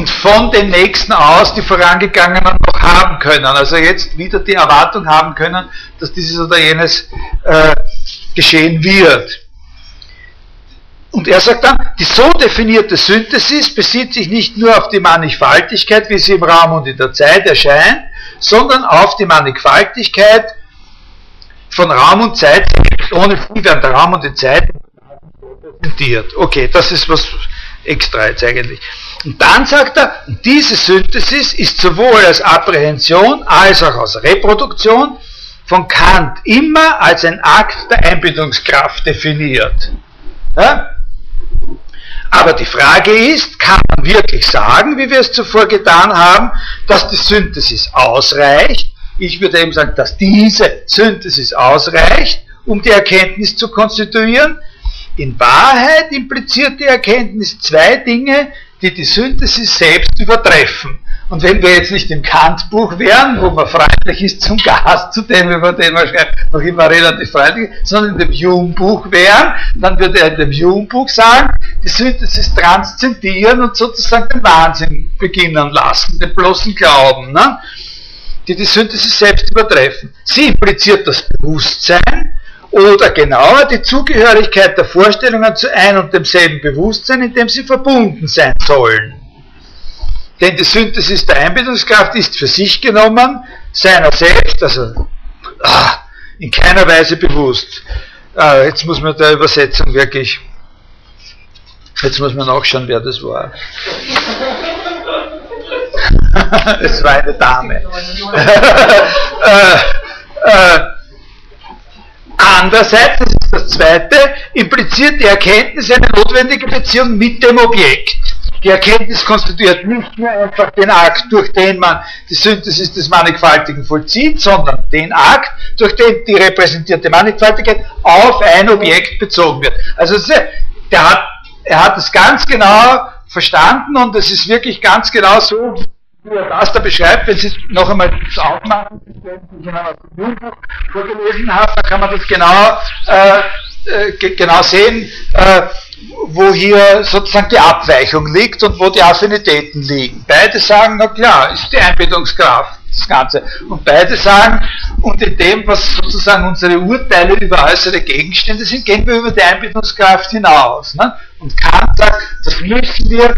und von den nächsten aus die vorangegangenen noch haben können. Also jetzt wieder die Erwartung haben können, dass dieses oder jenes äh, geschehen wird. und er sagt dann, die so definierte Synthesis bezieht sich nicht nur auf die Mannigfaltigkeit, wie sie im Raum und in der Zeit erscheint, sondern auf die Mannigfaltigkeit von Raum und Zeit, ohne sie werden der Raum und die Zeit repräsentiert. Okay, das ist was extra jetzt eigentlich. Und dann sagt er, diese Synthesis ist sowohl als Apprehension als auch als Reproduktion von Kant immer als ein Akt der Einbindungskraft definiert. Ja? Aber die Frage ist, kann man wirklich sagen, wie wir es zuvor getan haben, dass die Synthesis ausreicht? Ich würde eben sagen, dass diese Synthesis ausreicht, um die Erkenntnis zu konstituieren. In Wahrheit impliziert die Erkenntnis zwei Dinge, die die Synthesis selbst übertreffen. Und wenn wir jetzt nicht im Kant-Buch wären, wo man freundlich ist zum Gast, zu dem, über den man schreibt, noch immer relativ freundlich, sondern in dem Hume-Buch wären, dann würde er in dem Hume-Buch sagen, die Synthesis transzendieren und sozusagen den Wahnsinn beginnen lassen, den bloßen Glauben, ne? die die Synthesis selbst übertreffen. Sie impliziert das Bewusstsein, oder genauer die Zugehörigkeit der Vorstellungen zu ein und demselben Bewusstsein, in dem sie verbunden sein sollen. Denn die Synthesis der Einbildungskraft ist für sich genommen seiner selbst, also ah, in keiner Weise bewusst. Ah, jetzt muss man der Übersetzung wirklich, jetzt muss man nachschauen, wer das war. es war eine Dame. äh, äh, andererseits, das ist das Zweite, impliziert die Erkenntnis eine notwendige Beziehung mit dem Objekt. Die Erkenntnis konstituiert nicht nur einfach den Akt, durch den man die Synthesis des Mannigfaltigen vollzieht, sondern den Akt, durch den die repräsentierte Mannigfaltigkeit auf ein Objekt bezogen wird. Also der hat, er hat es ganz genau verstanden und es ist wirklich ganz genau so, wie er das da beschreibt, wenn Sie noch einmal das aufmachen, wenn ich in einem Buch vorgelesen habe, dann kann man das genau, äh, äh genau sehen, äh, wo hier sozusagen die Abweichung liegt und wo die Affinitäten liegen. Beide sagen, na klar, ist die Einbildungskraft das Ganze. Und beide sagen, und in dem, was sozusagen unsere Urteile über äußere Gegenstände sind, gehen wir über die Einbildungskraft hinaus. Ne? Und Kant sagt, das müssen wir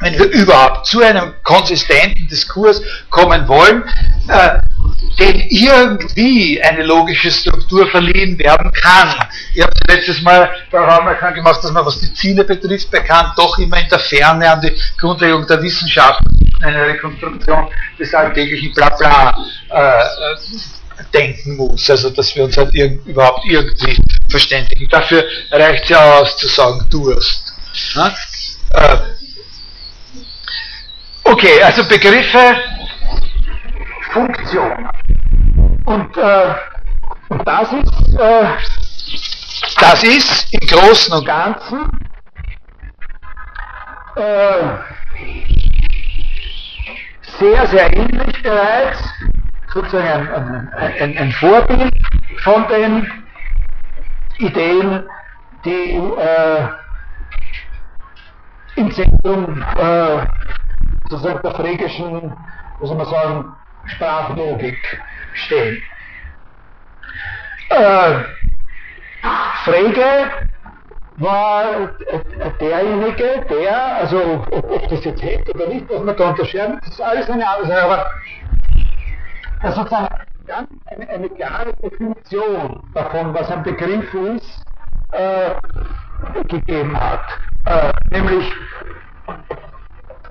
wenn wir überhaupt zu einem konsistenten Diskurs kommen wollen, äh, dem irgendwie eine logische Struktur verliehen werden kann. Ich habe letztes Mal darauf aufmerksam gemacht, dass man, was die Ziele betrifft, bekannt doch immer in der Ferne an die Grundlegung der Wissenschaft eine Rekonstruktion des alltäglichen Blabla äh, denken muss, also dass wir uns halt irg überhaupt irgendwie verständigen. Dafür reicht es ja aus zu sagen Durst. Ja? Äh, Okay, also Begriffe, Funktion. Und, äh, und das ist, äh, das ist im Großen und Ganzen äh, sehr, sehr ähnlich bereits, sozusagen ein, ein, ein Vorbild von den Ideen, die äh, im Zentrum äh, sozusagen der frägischen, soll man sagen, Sprachlogik stehen. Äh, Frege war derjenige, der, also ob, ob das jetzt hätte oder nicht, was man da unterscheiden, das ist alles eine andere Sache, aber das sozusagen ganz eine, eine, klare Definition davon, was ein Begriff ist, äh, gegeben hat. Äh, nämlich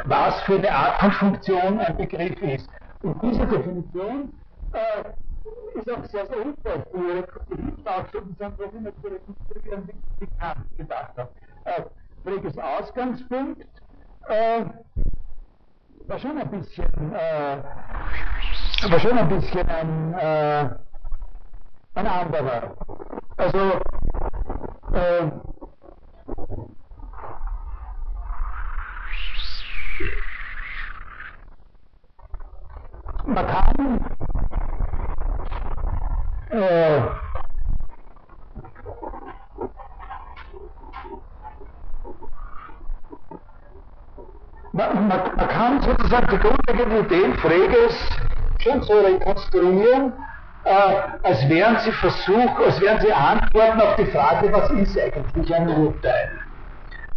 was für eine Art von Funktion ein Begriff ist. Und diese Definition äh, ist auch sehr, sehr hilfreich für sozusagen, was ich mir zu rekonstruieren, wie Kant gedacht habe. Äh, Freges Ausgangspunkt äh, war schon ein bisschen, äh, war schon ein bisschen ein, äh, ein anderer. Also, äh, man kann äh, man, man, man, kann sozusagen die grundlegenden Ideen Freges schon so rekonstruieren, äh, als wären sie Versuch, als wären sie Antworten auf die Frage, was ist eigentlich ein Urteil.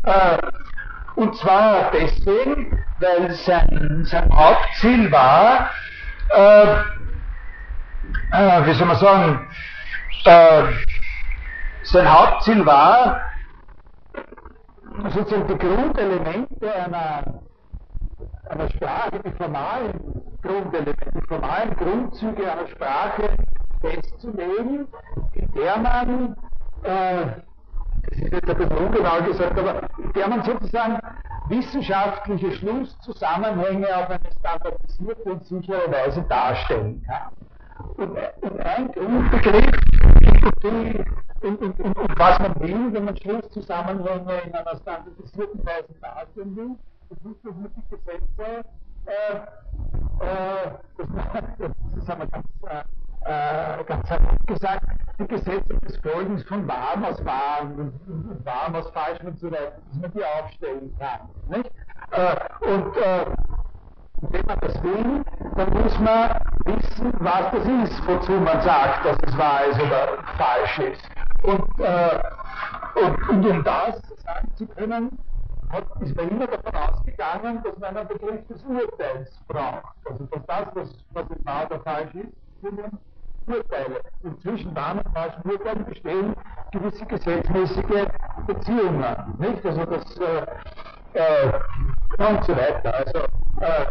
Äh, und zwar deswegen, weil sein, sein Hauptziel war, äh, äh, wie soll man sagen, äh, sein Hauptziel war, sozusagen die Grundelemente einer, einer Sprache, die formalen Grundelemente, die formalen Grundzüge einer Sprache festzulegen, in der man, äh, das ist jetzt ein bisschen ungenau gesagt, aber der man sozusagen wissenschaftliche Schlusszusammenhänge auf eine standardisierte und sichere Weise darstellen kann. Und, und ein Grundbegriff, und, und, und, und, was man will, wenn man Schlusszusammenhänge in einer standardisierten Weise darstellen will, das dass man die Gesetze, äh, äh, das, das haben wir ganz, äh, ganz einfach gesagt, die Gesetze des Folgens von warm aus warm und warm aus falsch und so weiter, dass man die aufstellen kann. Nicht? Äh, und äh, wenn man das will, dann muss man wissen, was das ist, wozu man sagt, dass es wahr ist oder falsch ist. Und, äh, und, und um das sagen zu können, hat, ist man immer davon ausgegangen, dass man einen Begriff des Urteils braucht. Also dass das, was, was wahr oder falsch ist, Urteile. Und zwischen wahren und falschen Urteilen bestehen gewisse gesetzmäßige Beziehungen. Nicht? Also das äh, äh, und so weiter. Also äh,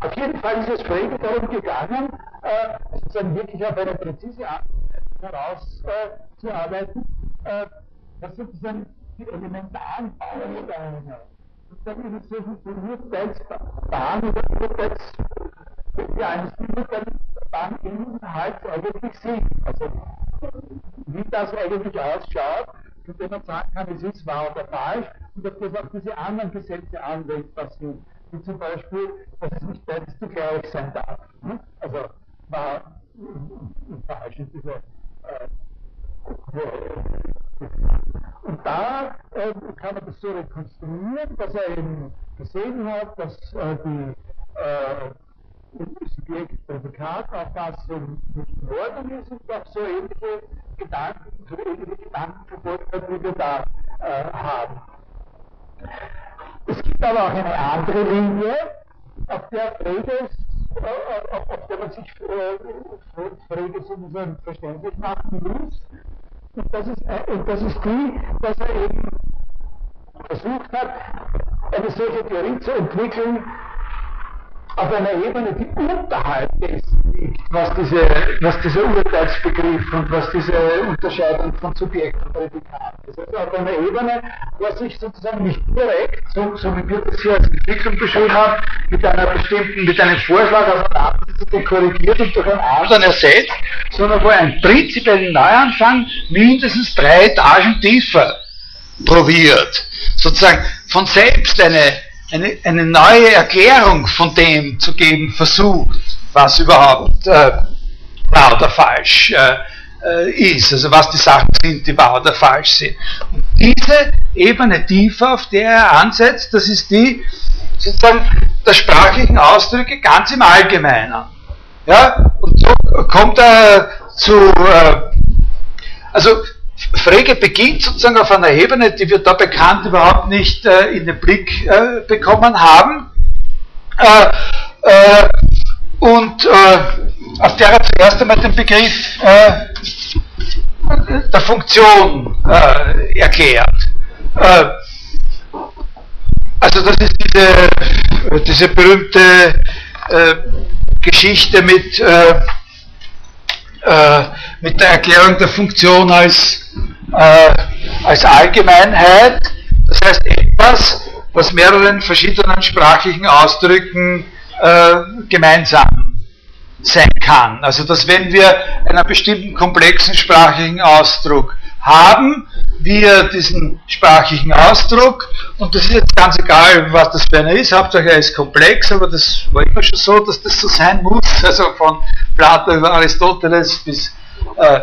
auf jeden Fall ist es Frege darum gegangen, äh, sozusagen wirklich auf eine präzise Art herauszuarbeiten, äh, dass sozusagen die elementaren Bausteine sozusagen in solchen Urteilsbahn oder Urteils, ja, eines Urteilsbahn Inhalt eigentlich sind. Also wie das eigentlich ausschaut, von dem man sagen kann, es ist wahr oder falsch, und dass das auf diese anderen Gesetze anwendbar sind. Wie zum Beispiel, dass es nicht beides zugleich sein darf. Ne? Also wahr und falsch ist diese äh, und da äh, kann man das so rekonstruieren, dass er eben gesehen hat, dass äh, die äh, Subjekt-Prädikat-Auffassung nicht in Ordnung ist und auch so ähnliche Gedanken, so ähnliche Gedanken verfolgt wie wir da äh, haben. Es gibt aber auch eine andere Linie, auf der Freges auf, auf der man sich äh, Frege sozusagen verständlich machen muss. Und das, ist, äh, und das ist die, dass er eben versucht hat, eine solche Theorie zu entwickeln, auf einer Ebene, die unterhalb dessen liegt, was, diese, was dieser Urteilsbegriff und was diese Unterscheidung von Subjekt und Prädikat ist. Also auf einer Ebene, er sich sozusagen nicht direkt, so, so wie wir das hier als Entwicklung beschrieben haben, mit einer bestimmten, mit einem Vorschlag auseinandersetzt und korrigiert und durch einen anderen ersetzt, sondern wo einen prinzipiellen Neuanfang mindestens drei Etagen tiefer probiert. Sozusagen von selbst eine eine, eine neue Erklärung von dem zu geben versucht, was überhaupt äh, wahr oder falsch äh, äh, ist, also was die Sachen sind, die wahr oder falsch sind. Und diese Ebene tiefer, auf der er ansetzt, das ist die sozusagen der sprachlichen Ausdrücke ganz im Allgemeinen. Ja? Und so kommt er zu, äh, also Frege beginnt sozusagen auf einer Ebene, die wir da bekannt überhaupt nicht äh, in den Blick äh, bekommen haben. Äh, äh und äh, auf der er zuerst einmal den Begriff äh, der Funktion erklärt. also das ist diese, diese berühmte Geschichte mit äh, mit der Erklärung der Funktion als, äh, als Allgemeinheit. Das heißt etwas, was mehreren verschiedenen sprachlichen Ausdrücken äh, gemeinsam sein kann. Also dass wenn wir einen bestimmten komplexen sprachlichen Ausdruck haben, wir diesen sprachlichen Ausdruck, und das ist jetzt ganz egal, was das für einer ist, Hauptsache er ist komplex, aber das war immer schon so, dass das so sein muss, also von Plato über Aristoteles bis, äh,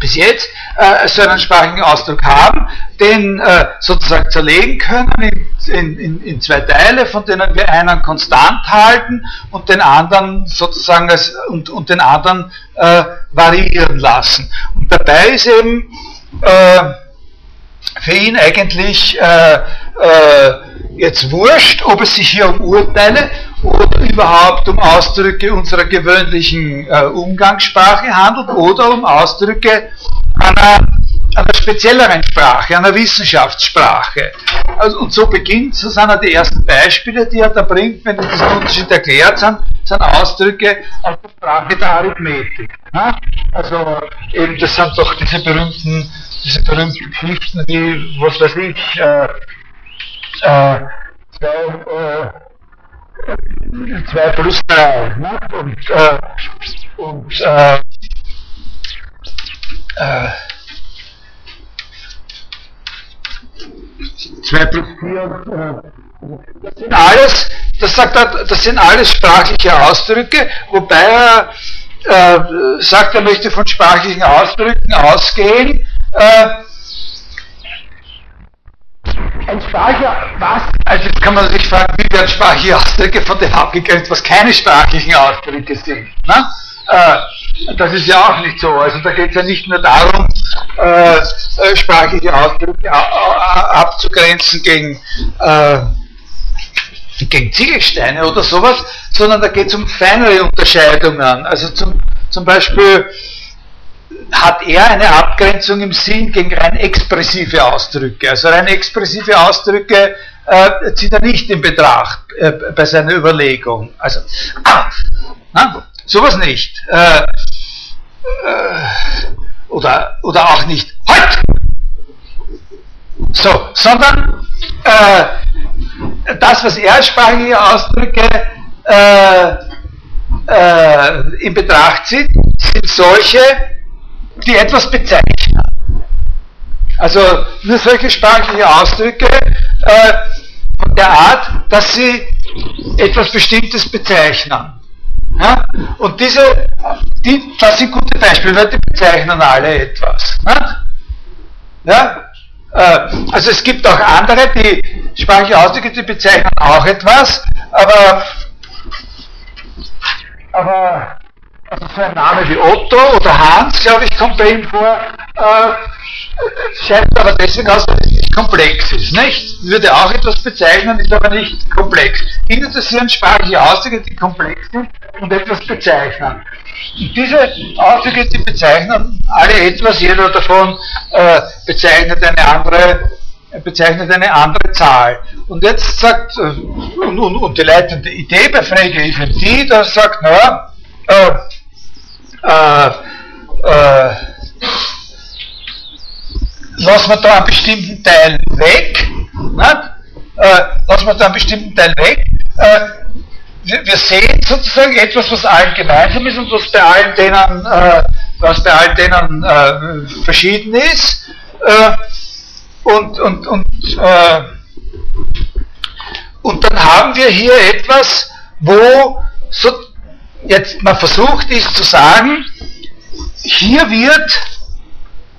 bis jetzt, äh, so einen sprachlichen Ausdruck haben, den äh, sozusagen zerlegen können in, in, in, zwei Teile, von denen wir einen konstant halten und den anderen sozusagen als, und, und den anderen äh, variieren lassen. Und dabei ist eben äh, für ihn eigentlich äh, äh, jetzt wurscht, ob es sich hier um Urteile oder überhaupt um Ausdrücke unserer gewöhnlichen äh, Umgangssprache handelt oder um Ausdrücke einer, einer spezielleren Sprache, einer Wissenschaftssprache. Also, und so beginnt, so sind die ersten Beispiele, die er da bringt, wenn er diesen Unterschied erklärt, sind, sind Ausdrücke aus der Sprache der Arithmetik. Ja? Also eben, das sind doch diese berühmten, diese berühmten Geschichten, wie, was weiß ich, äh, äh, zwei, äh, 2 plus 3 ne? und, äh, und äh, äh, 2 plus 4 das sind alles, das sagt er, das sind alles sprachliche Ausdrücke, wobei er äh, sagt, er möchte von sprachlichen Ausdrücken ausgehen. Äh, ein sprachlicher, was? Also jetzt kann man sich fragen, wie werden sprachliche Ausdrücke von dem abgegrenzt, was keine sprachlichen Ausdrücke sind. Ne? Äh, das ist ja auch nicht so. Also da geht es ja nicht nur darum, äh, äh sprachliche Ausdrücke abzugrenzen gegen, äh, gegen Ziegelsteine oder sowas, sondern da geht es um feinere Unterscheidungen. Also zum, zum Beispiel hat er eine Abgrenzung im Sinn gegen rein expressive Ausdrücke. Also rein expressive Ausdrücke äh, zieht er nicht in Betracht äh, bei seiner Überlegung. Also, ah, na, sowas nicht. Äh, äh oder, oder auch nicht halt! So, sondern äh, das, was er sprachliche Ausdrücke äh, in Betracht zieht, sind solche, die etwas bezeichnen. Also nur solche sprachliche Ausdrücke äh, von der Art, dass sie etwas Bestimmtes bezeichnen. Ja? Und diese, die, das sind gute Beispiele, weil die bezeichnen alle etwas. Ne? Ja? Äh, also es gibt auch andere, die sprachliche Ausdrücke, die bezeichnen auch etwas, aber, aber also so ein Name wie Otto oder Hans, glaube ich, kommt bei ihm vor, äh, scheint aber deswegen aus, dass es nicht komplex ist. Nicht? Würde auch etwas bezeichnen, ist aber nicht komplex. Ihn interessieren sprachliche Ausdrücke, die komplex sind und etwas bezeichnen. Und diese Ausdrücke, die bezeichnen alle etwas, jeder davon äh, bezeichnet eine andere bezeichnet eine andere Zahl. Und jetzt sagt, äh, und, und, und die leitende Idee bei Frege ist die, dass sagt, naja, äh, äh, äh, lassen wir da einen bestimmten Teil weg, äh, lassen wir da einen bestimmten Teil weg, äh, wir, wir, sehen sozusagen etwas, was allen gemeinsam ist und was bei allen denen, äh, was bei allen denen äh, verschieden ist. Äh, und, und, und, äh, und dann haben wir hier etwas, wo so jetzt man versucht ist zu sagen, hier wird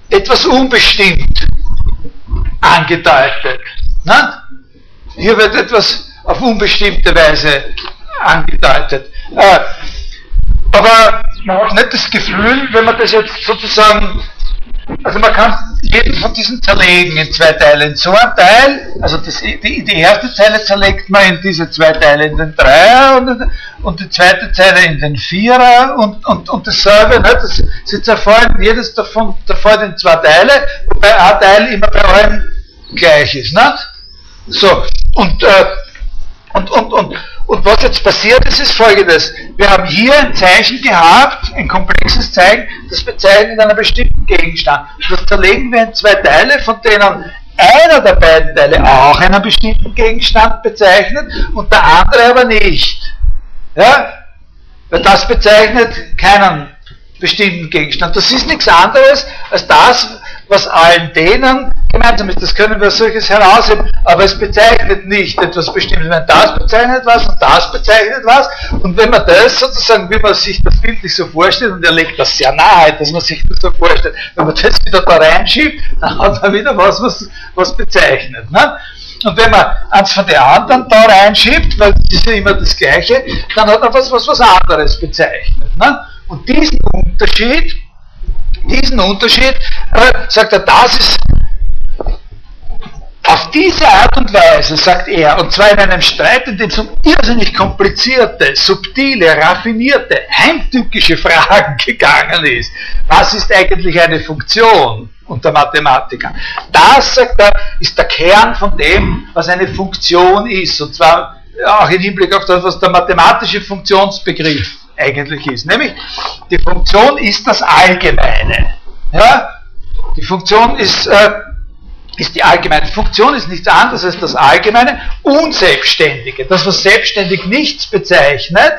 etwas unbestimmt angedeutet. Ne? Hier wird etwas auf unbestimmte Weise angedeutet. Äh, aber man hat nicht das Gefühl, wenn man das jetzt sozusagen also man kann jeden von diesen zerlegen in zwei Teile. In so ein Teil, also das, die, die erste Zeile zerlegt man in diese zwei Teile, in den Dreier und, und die zweite Zeile in den Vierer und, und, und dasselbe, ne, das, sie zerfallen jedes davon zerfällt in zwei Teile, wobei ein Teil immer bei allen gleich ist. Ne? So, und, äh, und, und, und, und was jetzt passiert ist, ist folgendes. Wir haben hier ein Zeichen gehabt, ein komplexes Zeichen, das bezeichnet einen bestimmten Gegenstand. Das zerlegen wir in zwei Teile, von denen einer der beiden Teile auch einen bestimmten Gegenstand bezeichnet und der andere aber nicht. Ja? Weil das bezeichnet keinen bestimmten Gegenstand. Das ist nichts anderes als das, was allen denen gemeinsam ist. Das können wir solches herausheben, aber es bezeichnet nicht etwas Bestimmtes. Wenn das bezeichnet was und das bezeichnet was, und wenn man das sozusagen, wie man sich das bildlich so vorstellt, und er legt das sehr nahe, dass man sich das so vorstellt, wenn man das wieder da reinschiebt, dann hat man wieder was, was, was bezeichnet. Ne? Und wenn man eins von den anderen da reinschiebt, weil das ist ja immer das Gleiche, dann hat man was, was, was anderes bezeichnet. Ne? Und diesen Unterschied, diesen Unterschied, äh, sagt er, das ist auf diese Art und Weise, sagt er, und zwar in einem Streit, in dem es um irrsinnig komplizierte, subtile, raffinierte, heimtückische Fragen gegangen ist. Was ist eigentlich eine Funktion unter Mathematikern? Das, sagt er, ist der Kern von dem, was eine Funktion ist. Und zwar auch im Hinblick auf das, was der mathematische Funktionsbegriff eigentlich ist. Nämlich, die Funktion ist das Allgemeine. Ja? Die Funktion ist... Äh, ist die allgemeine Funktion, ist nichts anderes als das allgemeine Unselbstständige, das, was selbstständig nichts bezeichnet,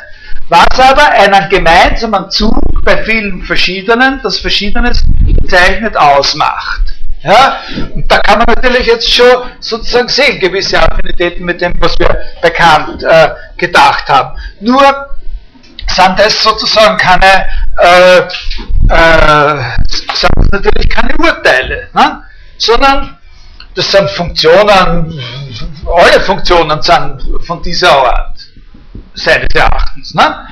was aber einen gemeinsamen Zug bei vielen verschiedenen, das Verschiedenes bezeichnet, ausmacht. Ja? Und da kann man natürlich jetzt schon sozusagen sehen, gewisse Affinitäten mit dem, was wir bekannt äh, gedacht haben. Nur sind das sozusagen keine, äh, äh, sind natürlich keine Urteile, ne? sondern das sind Funktionen, alle Funktionen sind von dieser Art, seines Erachtens. Ne?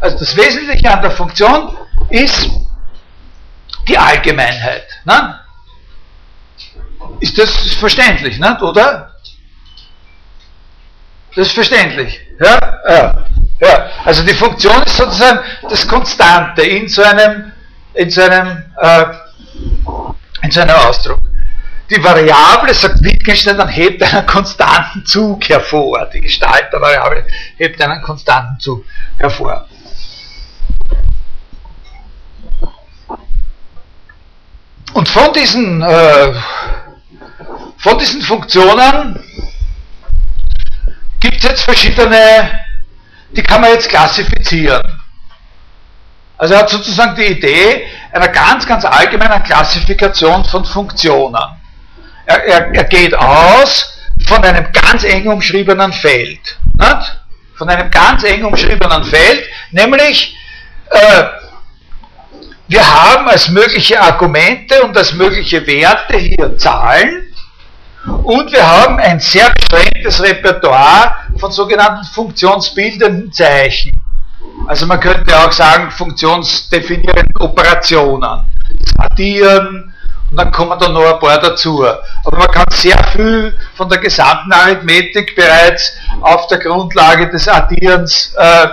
Also das Wesentliche an der Funktion ist die Allgemeinheit. Ne? Ist das verständlich, nicht? oder? Das ist verständlich. Ja? Ja. ja. Also die Funktion ist sozusagen das Konstante in so einem, in so einem, äh, in so einem Ausdruck. Die Variable, sagt Wittgenstein, dann hebt einen konstanten Zug hervor. Die Gestalt der Variable hebt einen konstanten Zug hervor. Und von diesen, äh, von diesen Funktionen gibt es jetzt verschiedene, die kann man jetzt klassifizieren. Also er hat sozusagen die Idee einer ganz, ganz allgemeinen Klassifikation von Funktionen er, er, er geht aus von einem ganz eng umschriebenen Feld. Nicht? Von einem ganz eng umschriebenen Feld, nämlich äh, wir haben als mögliche Argumente und als mögliche Werte hier Zahlen und wir haben ein sehr beschränktes Repertoire von sogenannten funktionsbildenden Zeichen. Also man könnte auch sagen funktionsdefinierenden Operationen. Das Addieren, und dann kommen da noch ein paar dazu. Aber man kann sehr viel von der gesamten Arithmetik bereits auf der Grundlage des Addierens äh,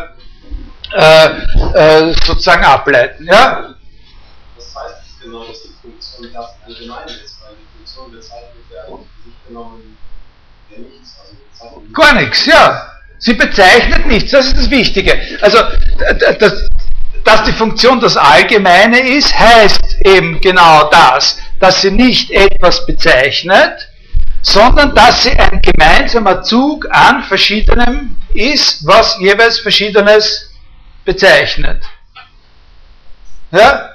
äh, äh, sozusagen ableiten. Ja? Was heißt das genau, dass die Funktion das allgemein ist? Weil die Funktion bezeichnet genommen nichts. Also Gar nichts, ja. Sie bezeichnet nichts, das ist das Wichtige. Also, das, dass die Funktion das Allgemeine ist, heißt eben genau das, dass sie nicht etwas bezeichnet, sondern dass sie ein gemeinsamer Zug an verschiedenem ist, was jeweils verschiedenes bezeichnet. Ja?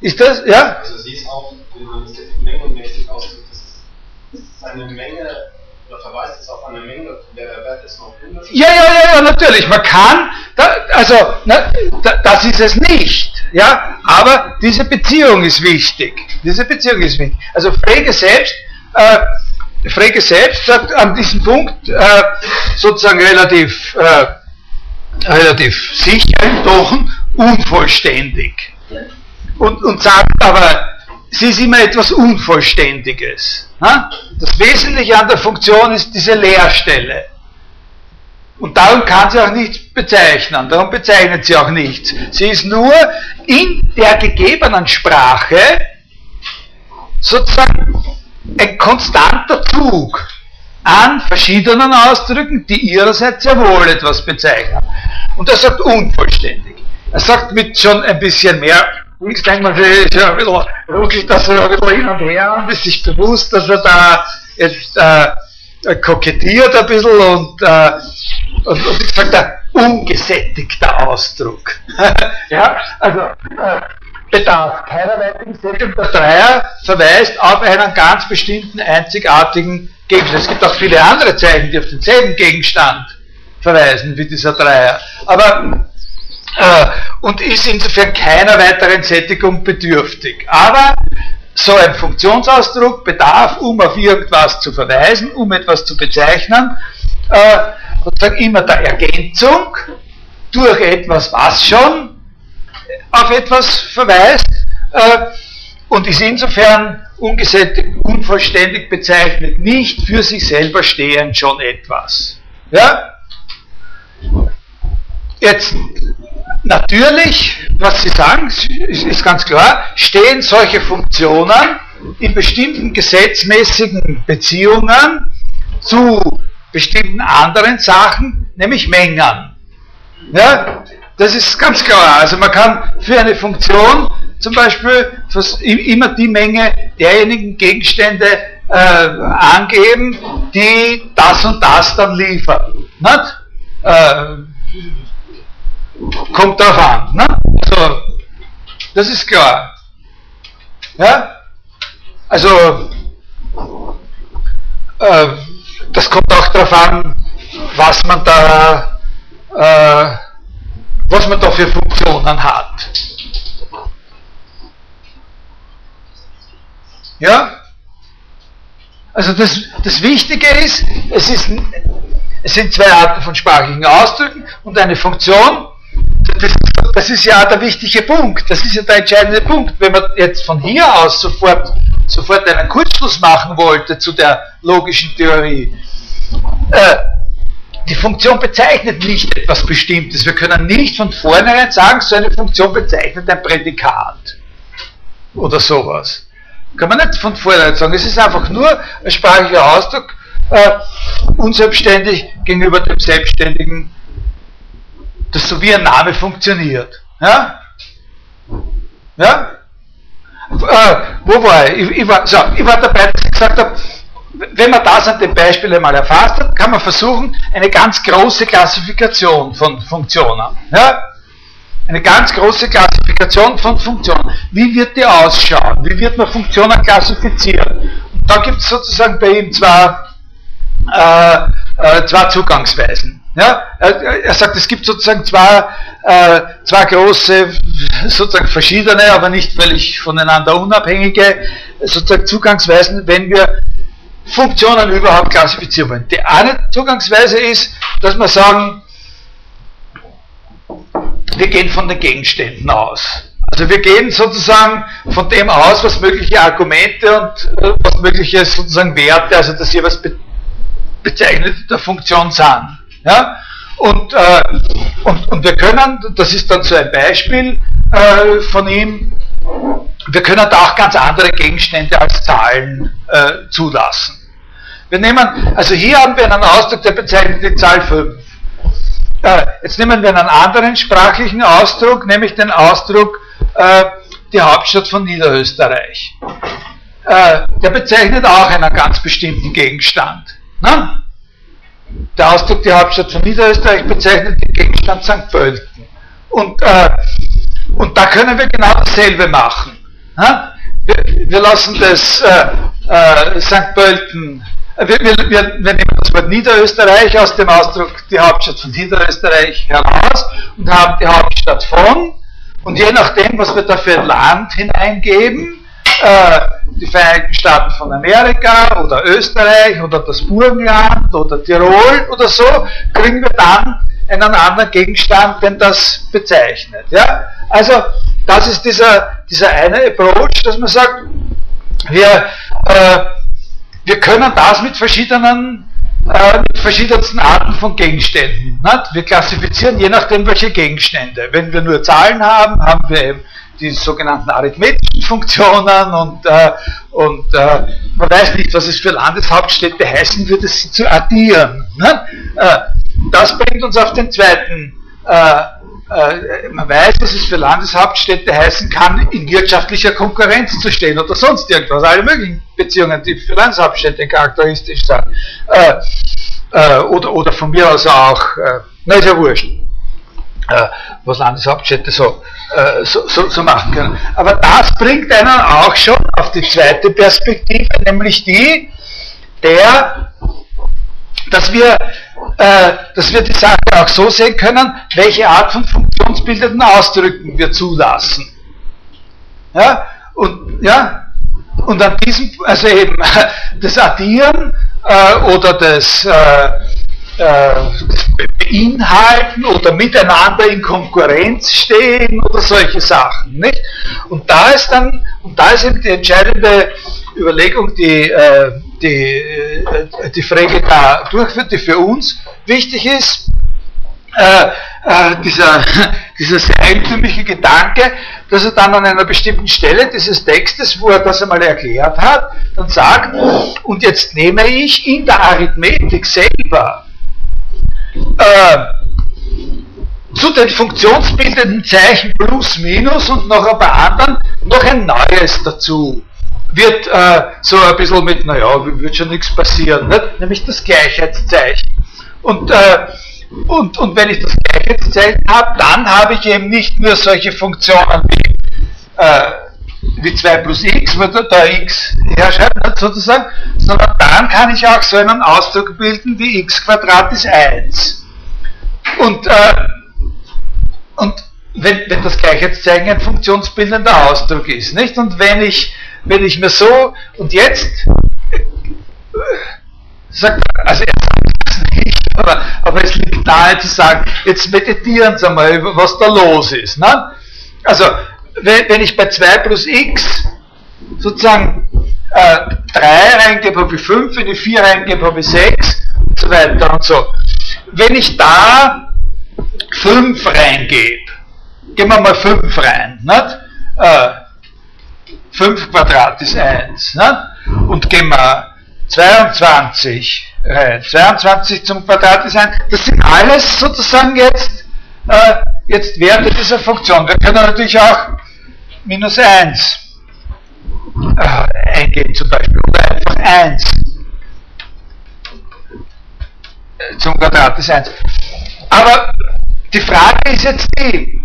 Ist das, ja? Also sie ist auch, wenn man es jetzt mengenmäßig ausdrückt, ist eine Menge oder verweist es auf eine Menge, der Wert ist noch Ja, ja, ja, ja, natürlich. Man kann, da, also, na, da, das ist es nicht. Ja, aber diese Beziehung ist wichtig. Diese Beziehung ist wichtig. Also Frege selbst, äh, Frege selbst sagt an diesem Punkt äh, sozusagen relativ, äh, relativ sicher im Tochen unvollständig. Und, und sagt aber, sie ist immer etwas Unvollständiges. Das Wesentliche an der Funktion ist diese Leerstelle. Und darum kann sie auch nichts bezeichnen, darum bezeichnet sie auch nichts. Sie ist nur in der gegebenen Sprache sozusagen ein konstanter Zug an verschiedenen Ausdrücken, die ihrerseits sehr wohl etwas bezeichnen. Und er sagt unvollständig. Er sagt mit schon ein bisschen mehr Links denkt man sich, ja, bisschen, ruckelt das ein bisschen hin und her und ist sich bewusst, dass er da jetzt äh, kokettiert ein bisschen und, äh, und, und ich sage da, ungesättigter Ausdruck. ja, also äh, bedarf keiner weiteren. Der Dreier verweist auf einen ganz bestimmten einzigartigen Gegenstand. Es gibt auch viele andere Zeichen, die auf denselben Gegenstand verweisen wie dieser Dreier. Aber äh, und ist insofern keiner weiteren Sättigung bedürftig. Aber so ein Funktionsausdruck bedarf, um auf irgendwas zu verweisen, um etwas zu bezeichnen, äh, sozusagen immer der Ergänzung durch etwas, was schon auf etwas verweist, äh, und ist insofern ungesättigt, unvollständig bezeichnet, nicht für sich selber stehend schon etwas. Ja? Jetzt, natürlich, was Sie sagen, ist, ganz klar, stehen solche Funktionen in bestimmten gesetzmäßigen Beziehungen zu bestimmten anderen Sachen, nämlich Mengen. Ja, das ist ganz klar. Also man kann für eine Funktion zum Beispiel immer die Menge derjenigen Gegenstände äh, angeben, die das und das dann liefern. Äh, kommt darauf an. Ne? Also, das ist klar. Ja? Also, äh, das kommt auch darauf an, was man da, äh, was man da für Funktionen hat. Ja? Also das, das Wichtige ist, es, ist, es sind zwei Arten von sprachlichen Ausdrücken und eine Funktion. Das, das ist ja der wichtige Punkt, das ist ja der entscheidende Punkt. Wenn man jetzt von hier aus sofort, sofort einen Kurzschluss machen wollte zu der logischen Theorie, äh, die Funktion bezeichnet nicht etwas Bestimmtes. Wir können nicht von vornherein sagen, so eine Funktion bezeichnet ein Prädikat oder sowas. Kann man nicht von vornherein sagen. Es ist einfach nur ein sprachlicher Ausdruck, äh, unselbstständig gegenüber dem Selbstständigen, das so wie ein Name funktioniert. Ja? Ja? Äh, wo war ich? Ich, ich, war, so, ich war dabei, dass ich gesagt habe, wenn man das an dem Beispiel einmal erfasst hat, kann man versuchen, eine ganz große Klassifikation von Funktionen. Ja? Eine ganz große Klassifikation von Funktionen. Wie wird die ausschauen? Wie wird man Funktionen klassifizieren? Und da gibt es sozusagen bei ihm zwei, äh, äh, zwei Zugangsweisen. Ja? Er, sagt, es gibt sozusagen zwei, äh, zwei große, sozusagen verschiedene, aber nicht völlig voneinander unabhängige sozusagen Zugangsweisen, wenn wir Funktionen überhaupt klassifizieren wollen. Die eine Zugangsweise ist, dass wir sagen, wir gehen von den Gegenständen aus. Also wir gehen sozusagen von dem aus, was mögliche Argumente und äh, was mögliche sozusagen Werte, also das hier was be bezeichnet der Funktion sind. Ja? Und, äh, und, und wir können, das ist dann so ein Beispiel äh, von ihm, wir können da auch ganz andere Gegenstände als Zahlen äh, zulassen. Wir nehmen, also hier haben wir einen Ausdruck, der bezeichnet die Zahl 5. Äh, jetzt nehmen wir einen anderen sprachlichen Ausdruck, nämlich den Ausdruck äh, die Hauptstadt von Niederösterreich. Äh, der bezeichnet auch einen ganz bestimmten Gegenstand. Ne? Der Ausdruck die Hauptstadt von Niederösterreich bezeichnet den Gegenstand St. Pölten. Und, äh, und da können wir genau dasselbe machen. Ne? Wir, wir, lassen das äh, äh, St. Pölten wir, wir, wir, wir nehmen das Wort Niederösterreich aus dem Ausdruck die Hauptstadt von Niederösterreich heraus und haben die Hauptstadt von. Und je nachdem, was wir da für ein Land hineingeben, äh, die Vereinigten Staaten von Amerika oder Österreich oder das Burgenland oder Tirol oder so, kriegen wir dann einen anderen Gegenstand, den das bezeichnet. Ja? Also das ist dieser, dieser eine Approach, dass man sagt, wir äh, wir können das mit verschiedenen äh, mit verschiedensten Arten von Gegenständen. Nicht? Wir klassifizieren je nachdem, welche Gegenstände. Wenn wir nur Zahlen haben, haben wir eben die sogenannten arithmetischen Funktionen und, äh, und äh, man weiß nicht, was es für Landeshauptstädte heißen würde, sie zu addieren. Äh, das bringt uns auf den zweiten äh, man weiß, dass es für Landeshauptstädte heißen kann, in wirtschaftlicher Konkurrenz zu stehen oder sonst irgendwas. Alle möglichen Beziehungen, die für Landeshauptstädte charakteristisch sind. Äh, äh, oder, oder von mir aus auch, äh, na ist ja wurscht, äh, was Landeshauptstädte so, äh, so, so, so machen können. Aber das bringt einen auch schon auf die zweite Perspektive, nämlich die der dass wir, äh, dass wir die Sache auch so sehen können, welche Art von funktionsbildenden Ausdrücken wir zulassen. Ja, und, ja, und an diesem, also eben das Addieren äh, oder das, äh, äh, beinhalten oder miteinander in Konkurrenz stehen oder solche Sachen. Nicht? Und da ist dann, und da ist eben die entscheidende Überlegung, die, äh, die, äh, die Frage da durchführt, die für uns wichtig ist, äh, dieser, dieser sehr eigentümliche Gedanke, dass er dann an einer bestimmten Stelle dieses Textes, wo er das einmal erklärt hat, dann sagt, und jetzt nehme ich in der Arithmetik selber zu den funktionsbildenden Zeichen plus, minus und noch ein paar anderen noch ein neues dazu. Wird äh, so ein bisschen mit, naja, wird schon nichts passieren, nicht? nämlich das Gleichheitszeichen. Und, äh, und, und wenn ich das Gleichheitszeichen habe, dann habe ich eben nicht nur solche Funktionen wie, äh, wie 2 plus x, wo da, da x herschreibt, sozusagen, sondern dann kann ich auch so einen Ausdruck bilden wie x Quadrat ist 1. Und, äh, und wenn, wenn das Gleichheitszeichen ein funktionsbildender Ausdruck ist, nicht? Und wenn ich, wenn ich mir so, und jetzt, äh, sagt, also er sagt das nicht, aber, aber es liegt nahe zu sagen, jetzt meditieren Sie mal, was da los ist. Ne? Also, wenn, wenn ich bei 2 plus x sozusagen äh, 3 reingebe, habe ich 5, wenn ich 4 reingebe, habe ich 6 und so weiter und so. Wenn ich da 5 reingebe, geben wir mal 5 rein, nicht? Äh, 5 Quadrat ist 1, nicht? und geben wir 22 rein, 22 zum Quadrat ist 1, das sind alles sozusagen jetzt, äh, jetzt Werte dieser Funktion. Wir können natürlich auch minus 1 äh, eingeben zum Beispiel, oder einfach 1 zum Quadrat ist 1. Aber die Frage ist jetzt die,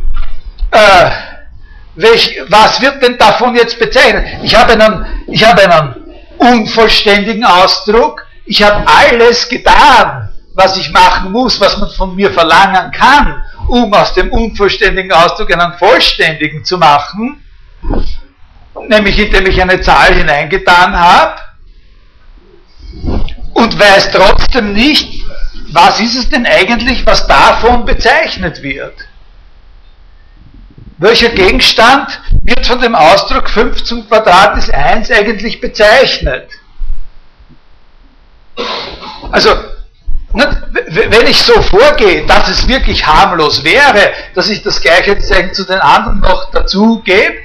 äh, welch, was wird denn davon jetzt bezeichnet? Ich habe einen, ich habe einen unvollständigen Ausdruck, ich habe alles getan, was ich machen muss, was man von mir verlangen kann, um aus dem unvollständigen Ausdruck einen vollständigen zu machen, nämlich indem ich eine Zahl hineingetan habe und weiß trotzdem nicht, was ist es denn eigentlich, was davon bezeichnet wird? Welcher Gegenstand wird von dem Ausdruck 5 zum Quadrat ist 1 eigentlich bezeichnet? Also, wenn ich so vorgehe, dass es wirklich harmlos wäre, dass ich das Gleichheitszeichen zu den anderen noch dazu gebe,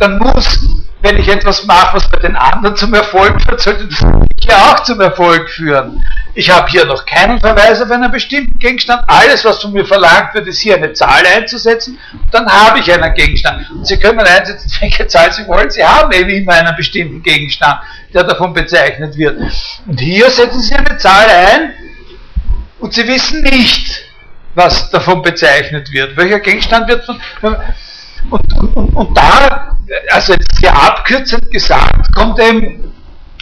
dann muss, wenn ich etwas mache, was bei den anderen zum Erfolg führt, sollte das ja auch zum Erfolg führen. Ich habe hier noch keinen Verweis auf einen bestimmten Gegenstand. Alles, was von mir verlangt wird, ist hier eine Zahl einzusetzen. Dann habe ich einen Gegenstand. Und Sie können einsetzen, welche Zahl Sie wollen. Sie haben eben immer einen bestimmten Gegenstand, der davon bezeichnet wird. Und hier setzen Sie eine Zahl ein und Sie wissen nicht, was davon bezeichnet wird. Welcher Gegenstand wird von. Und, und, und da, also sehr abkürzend gesagt, kommt eben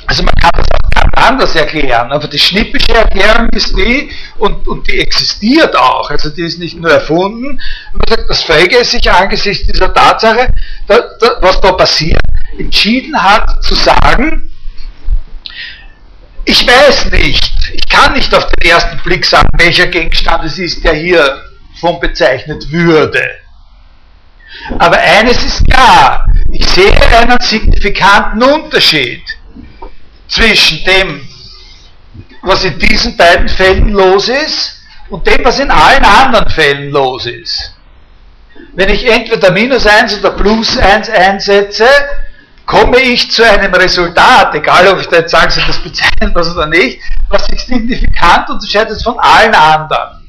also man kann das auch anders erklären, aber die schnippische Erklärung ist die, und, und die existiert auch, also die ist nicht nur erfunden, man sagt, das Frege sich angesichts dieser Tatsache, da, da, was da passiert, entschieden hat zu sagen, ich weiß nicht, ich kann nicht auf den ersten Blick sagen, welcher Gegenstand es ist, der hier von bezeichnet würde. Aber eines ist klar, ich sehe einen signifikanten Unterschied zwischen dem, was in diesen beiden Fällen los ist und dem, was in allen anderen Fällen los ist. Wenn ich entweder minus 1 oder plus 1 einsetze, komme ich zu einem Resultat, egal ob ich da jetzt sagen Sie das bezeichnet was oder nicht, was sich signifikant unterscheidet von allen anderen.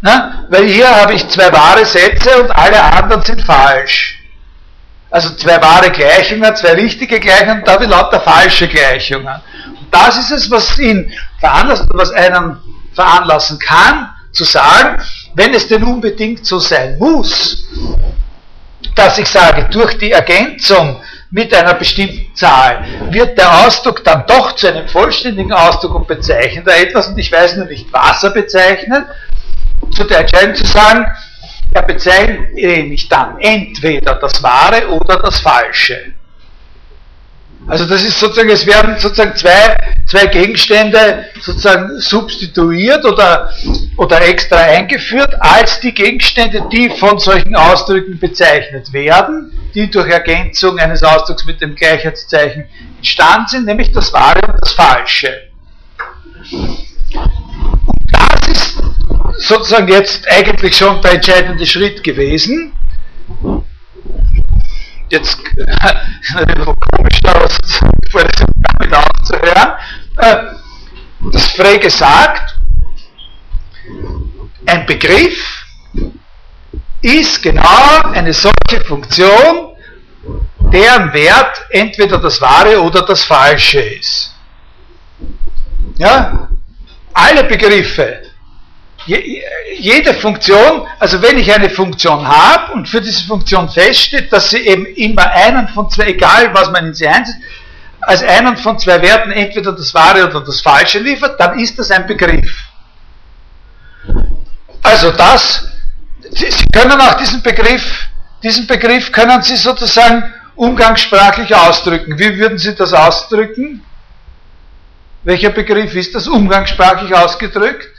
Na? Weil hier habe ich zwei wahre Sätze und alle anderen sind falsch. Also zwei wahre Gleichungen, zwei richtige Gleichungen, da habe lauter falsche Gleichungen. Und das ist es, was ihn veranlasst, was einen veranlassen kann, zu sagen, wenn es denn unbedingt so sein muss, dass ich sage, durch die Ergänzung mit einer bestimmten Zahl wird der Ausdruck dann doch zu einem vollständigen Ausdruck und bezeichnet er etwas und ich weiß nur nicht, was er bezeichnet, zu der Entscheidung zu sagen, er bezeichnet nämlich dann entweder das Wahre oder das Falsche. Also das ist sozusagen, es werden sozusagen zwei, zwei Gegenstände sozusagen substituiert oder, oder extra eingeführt als die Gegenstände, die von solchen Ausdrücken bezeichnet werden, die durch Ergänzung eines Ausdrucks mit dem Gleichheitszeichen entstanden sind, nämlich das Wahre und das Falsche. Und das ist sozusagen jetzt eigentlich schon der entscheidende Schritt gewesen. Jetzt ein bisschen komisch, das damit aufzuhören. Äh, das Frey gesagt, ein Begriff ist genau eine solche Funktion, deren Wert entweder das Wahre oder das Falsche ist. Ja? Alle Begriffe jede Funktion, also wenn ich eine Funktion habe und für diese Funktion feststeht, dass sie eben immer einen von zwei, egal was man in sie einsetzt, als einen von zwei Werten entweder das Wahre oder das Falsche liefert, dann ist das ein Begriff. Also das, Sie, können auch diesen Begriff, diesen Begriff können Sie sozusagen umgangssprachlich ausdrücken. Wie würden Sie das ausdrücken? Welcher Begriff ist das umgangssprachlich ausgedrückt?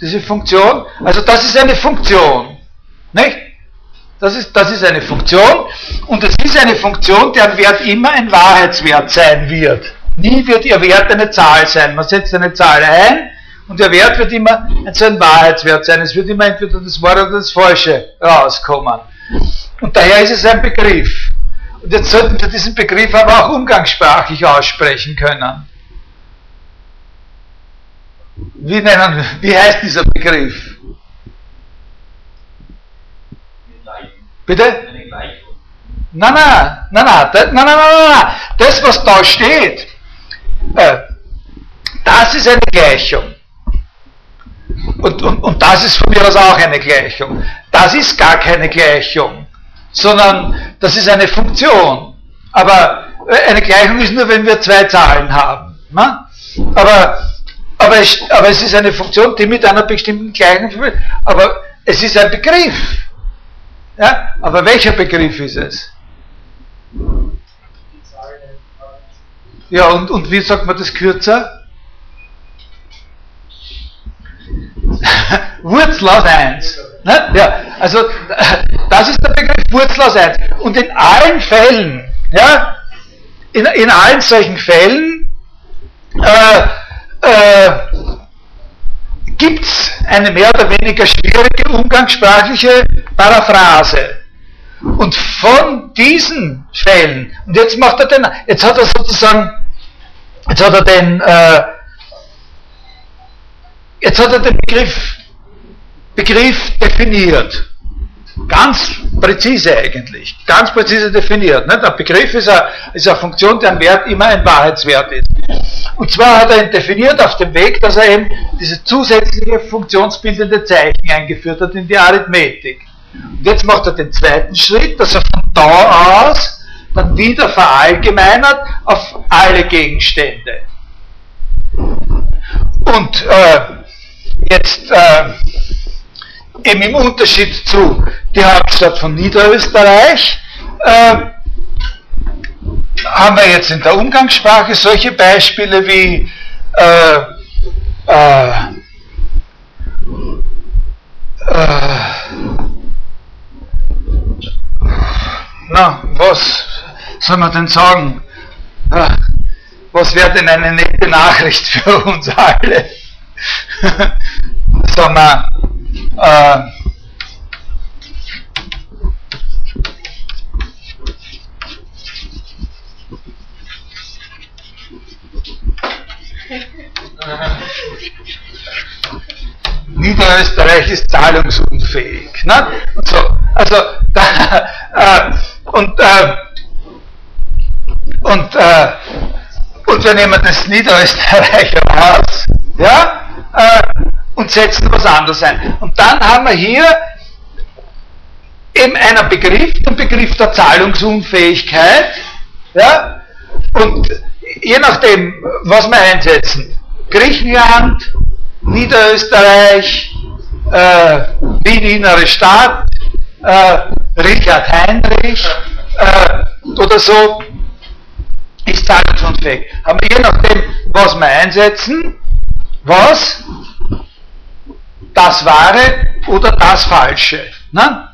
Diese Funktion. Also das ist eine Funktion. Nicht? Das ist, das ist eine Funktion und es ist eine Funktion, deren Wert immer ein Wahrheitswert sein wird. Nie wird ihr Wert eine Zahl sein. Man setzt eine Zahl ein und der Wert wird immer so ein Wahrheitswert sein. Es wird immer entweder das Wahre oder das Falsche rauskommen. Und daher ist es ein Begriff. Und jetzt sollten wir diesen Begriff aber auch umgangssprachlich aussprechen können. Wie, nennen, wie heißt dieser Begriff? Bitte? Nein, nein, nein, nein, nein, nein, nein, nein, das, was da steht, äh, das ist eine Gleichung. Und, und, und das ist von mir aus auch eine Gleichung. Das ist gar keine Gleichung, sondern das ist eine Funktion. Aber äh, eine Gleichung ist nur, wenn wir zwei Zahlen haben. Ne? Aber aber es, aber es ist eine Funktion, die mit einer bestimmten Gleichung verbindet. Aber es ist ein Begriff. Ja? Aber welcher Begriff ist es? Ja, und, und wie sagt man das kürzer? Wurzel aus 1. Ne? Ja, also das ist der Begriff Wurzel aus 1. Und in allen Fällen, ja, in, in allen solchen Fällen, äh, äh, gibt es eine mehr oder weniger schwierige umgangssprachliche Paraphrase. Und von diesen Fällen, und jetzt macht er den, jetzt hat er sozusagen, jetzt hat er den, äh, jetzt hat er den Begriff, Begriff definiert. Ganz präzise eigentlich, ganz präzise definiert. Ne? Der Begriff ist eine, ist eine Funktion, deren Wert immer ein Wahrheitswert ist. Und zwar hat er ihn definiert auf dem Weg, dass er eben diese zusätzliche funktionsbildende Zeichen eingeführt hat in die Arithmetik. Und jetzt macht er den zweiten Schritt, dass er von da aus dann wieder verallgemeinert auf alle Gegenstände. Und äh, jetzt äh, eben im Unterschied zu die Hauptstadt von Niederösterreich, äh, haben wir jetzt in der Umgangssprache solche Beispiele wie äh, äh, äh, na, was soll man denn sagen? Was wäre denn eine nette Nachricht für uns alle? Wir, äh, Niederösterreich ist zahlungsunfähig. Ne? Und so, also, da, äh, und, äh, und, äh, und wir nehmen das Niederösterreich raus, ja, äh, und setzen was anderes ein. Und dann haben wir hier eben einen Begriff, den Begriff der Zahlungsunfähigkeit, ja, und je nachdem, was wir einsetzen, Griechenland, Niederösterreich, äh, Wien Innere Stadt, äh, Richard Heinrich, äh, oder so, ist zahlungsunfähig. Haben wir je nachdem, was wir einsetzen, was das Wahre oder das Falsche. Ne?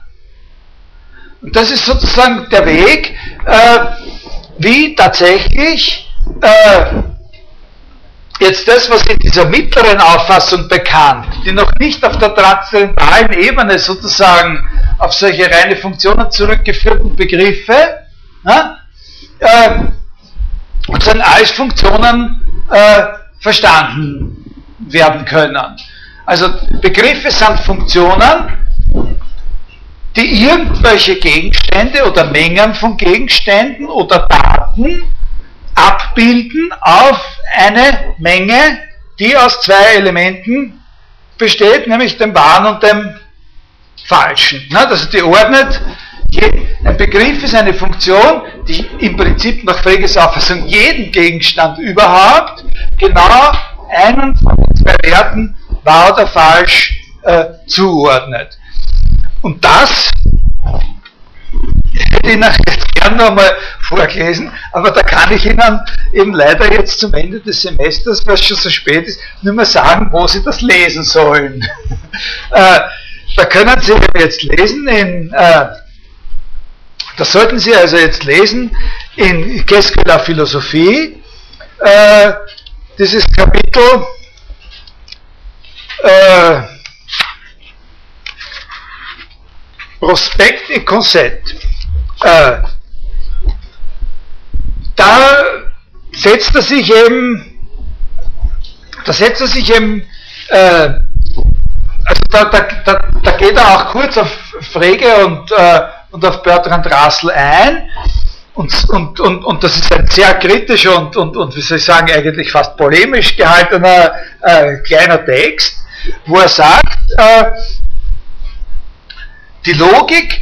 Und das ist sozusagen der Weg, äh, wie tatsächlich äh, jetzt das, was in dieser mittleren Auffassung bekannt, die noch nicht auf der transzendentalen Ebene sozusagen auf solche reine Funktionen zurückgeführten Begriffe, ne, äh, sozusagen als Funktionen äh, verstanden werden können. Also Begriffe sind Funktionen, die irgendwelche Gegenstände oder Mengen von Gegenständen oder Daten abbilden auf eine Menge, die aus zwei Elementen besteht, nämlich dem Wahren und dem Falschen. Also die ordnet, ein Begriff ist eine Funktion, die im Prinzip nach Freges Auffassung jeden Gegenstand überhaupt genau einen von den zwei Werten wahr oder falsch äh, zuordnet. Und das hätte ich Ihnen jetzt gern nochmal vorgelesen, aber da kann ich Ihnen eben leider jetzt zum Ende des Semesters, weil es schon so spät ist, nicht mehr sagen, wo Sie das lesen sollen. äh, da können Sie jetzt lesen in, äh, das sollten Sie also jetzt lesen in Qu'est-ce Philosophie, äh, dieses Kapitel, äh, Prospekt et Concept. Äh, da setzt er sich eben, da setzt er sich eben, äh, also da, da, da, da, geht er auch kurz auf Frege und, äh, und auf Bertrand Russell ein. Und, und, und, und das ist ein sehr kritischer und, und, und wie soll ich sagen, eigentlich fast polemisch gehaltener äh, kleiner Text, wo er sagt, äh, die Logik,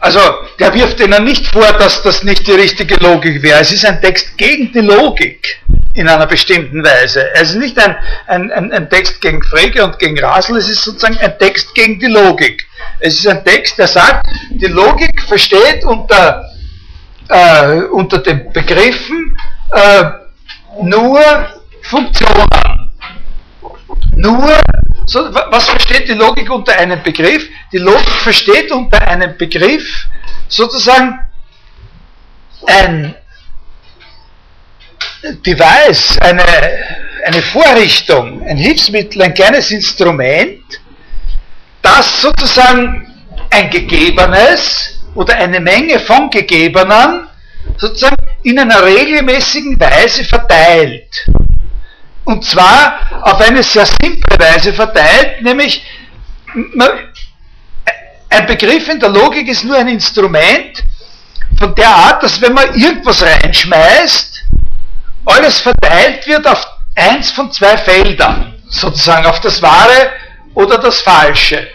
also der wirft ihnen nicht vor, dass das nicht die richtige Logik wäre. Es ist ein Text gegen die Logik in einer bestimmten Weise. Es ist nicht ein, ein, ein, ein Text gegen Frege und gegen Rasel, es ist sozusagen ein Text gegen die Logik. Es ist ein Text, der sagt, die Logik versteht unter, äh, unter den Begriffen äh, nur Funktionen. Nur so, was versteht die Logik unter einem Begriff? Die Logik versteht unter einem Begriff sozusagen ein Device, eine, eine Vorrichtung, ein Hilfsmittel, ein kleines Instrument, das sozusagen ein Gegebenes oder eine Menge von Gegebenen sozusagen in einer regelmäßigen Weise verteilt. Und zwar auf eine sehr simple Weise verteilt, nämlich ein Begriff in der Logik ist nur ein Instrument von der Art, dass wenn man irgendwas reinschmeißt, alles verteilt wird auf eins von zwei Feldern, sozusagen auf das Wahre oder das Falsche.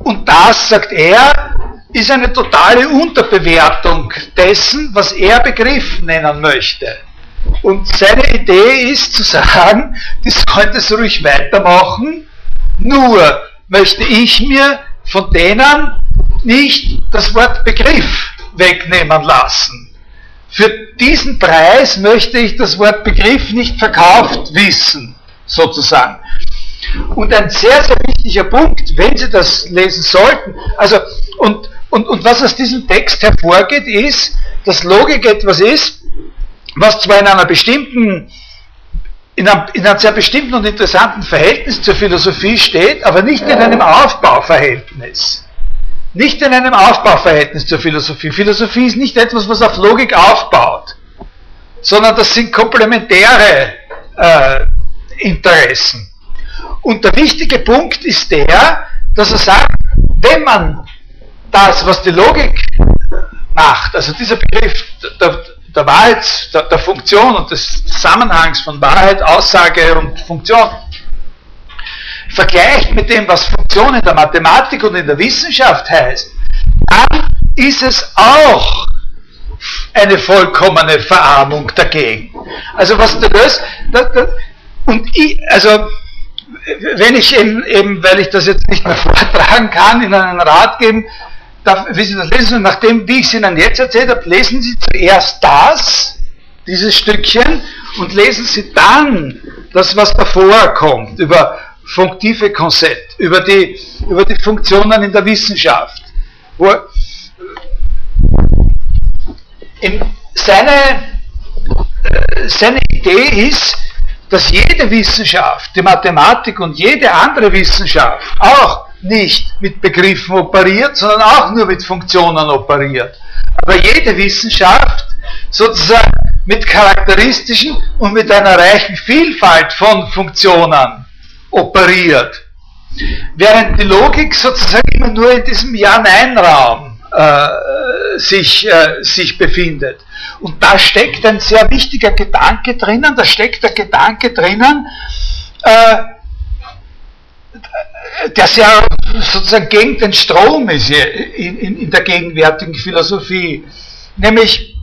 Und das, sagt er, ist eine totale Unterbewertung dessen, was er Begriff nennen möchte. Und seine Idee ist zu sagen, die sollen das ruhig weitermachen, nur möchte ich mir von denen nicht das Wort Begriff wegnehmen lassen. Für diesen Preis möchte ich das Wort Begriff nicht verkauft wissen, sozusagen. Und ein sehr, sehr wichtiger Punkt, wenn Sie das lesen sollten, also, und, und, und was aus diesem Text hervorgeht, ist, dass Logik etwas ist, was zwar in einer bestimmten, in einem, in einem sehr bestimmten und interessanten Verhältnis zur Philosophie steht, aber nicht in einem Aufbauverhältnis. Nicht in einem Aufbauverhältnis zur Philosophie. Philosophie ist nicht etwas, was auf Logik aufbaut, sondern das sind komplementäre äh, Interessen. Und der wichtige Punkt ist der, dass er sagt, wenn man das, was die Logik macht, also dieser Begriff der, der Wahrheit, der, der Funktion und des Zusammenhangs von Wahrheit, Aussage und Funktion vergleicht mit dem, was Funktion in der Mathematik und in der Wissenschaft heißt, dann ist es auch eine vollkommene Verarmung dagegen. Also was das, das, das und ich, also wenn ich eben, eben, weil ich das jetzt nicht mehr vortragen kann, in einen Rat geben da, wie Sie das lesen, nachdem, wie ich es Ihnen jetzt erzählt habe, lesen Sie zuerst das, dieses Stückchen, und lesen Sie dann das, was davor kommt, über funktive Konzept, über die, über die Funktionen in der Wissenschaft. Wo in seine, äh, seine Idee ist, dass jede Wissenschaft, die Mathematik und jede andere Wissenschaft auch nicht mit Begriffen operiert, sondern auch nur mit Funktionen operiert. Aber jede Wissenschaft sozusagen mit charakteristischen und mit einer reichen Vielfalt von Funktionen operiert. Während die Logik sozusagen immer nur in diesem Ja-Nein-Raum äh, sich, äh, sich befindet. Und da steckt ein sehr wichtiger Gedanke drinnen, da steckt der Gedanke drinnen, äh, der sehr sozusagen gegen den Strom ist in, in, in der gegenwärtigen Philosophie, nämlich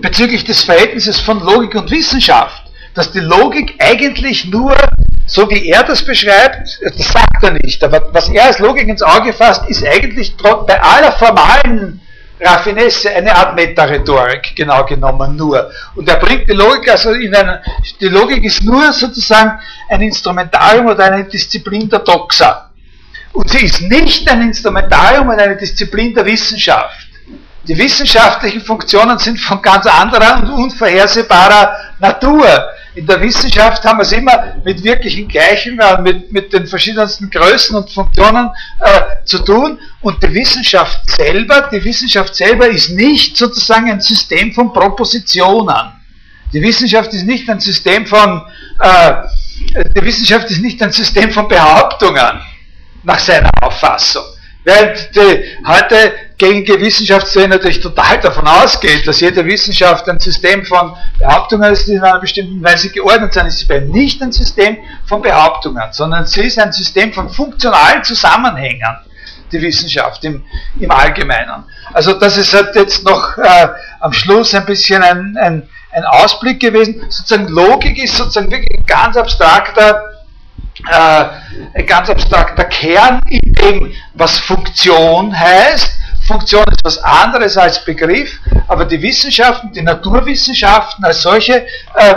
bezüglich des Verhältnisses von Logik und Wissenschaft, dass die Logik eigentlich nur, so wie er das beschreibt, das sagt er nicht, aber was er als Logik ins Auge fasst, ist eigentlich bei aller formalen Raffinesse eine Art Metarhetorik, genau genommen nur. Und er bringt die Logik, also in einer, die Logik ist nur sozusagen ein Instrumentarium oder eine Disziplin der Doxa. Und sie ist nicht ein Instrumentarium und eine Disziplin der Wissenschaft. Die wissenschaftlichen Funktionen sind von ganz anderer und unvorhersehbarer Natur. In der Wissenschaft haben wir es immer mit wirklichen Gleichen, äh, mit, mit den verschiedensten Größen und Funktionen äh, zu tun. Und die Wissenschaft selber, die Wissenschaft selber ist nicht sozusagen ein System von Propositionen. Die Wissenschaft ist nicht ein System von, äh, die Wissenschaft ist nicht ein System von Behauptungen nach seiner Auffassung. Während die heute gängige Wissenschaftslehre natürlich total davon ausgeht, dass jede Wissenschaft ein System von Behauptungen ist, die in einer bestimmten Weise geordnet sind, ist sie bei nicht ein System von Behauptungen, sondern sie ist ein System von funktionalen Zusammenhängen, die Wissenschaft im, im Allgemeinen. Also das ist halt jetzt noch äh, am Schluss ein bisschen ein, ein, ein Ausblick gewesen. Sozusagen Logik ist sozusagen wirklich ein ganz abstrakter äh, ein ganz abstrakter Kern in dem, was Funktion heißt. Funktion ist was anderes als Begriff, aber die Wissenschaften, die Naturwissenschaften als solche äh,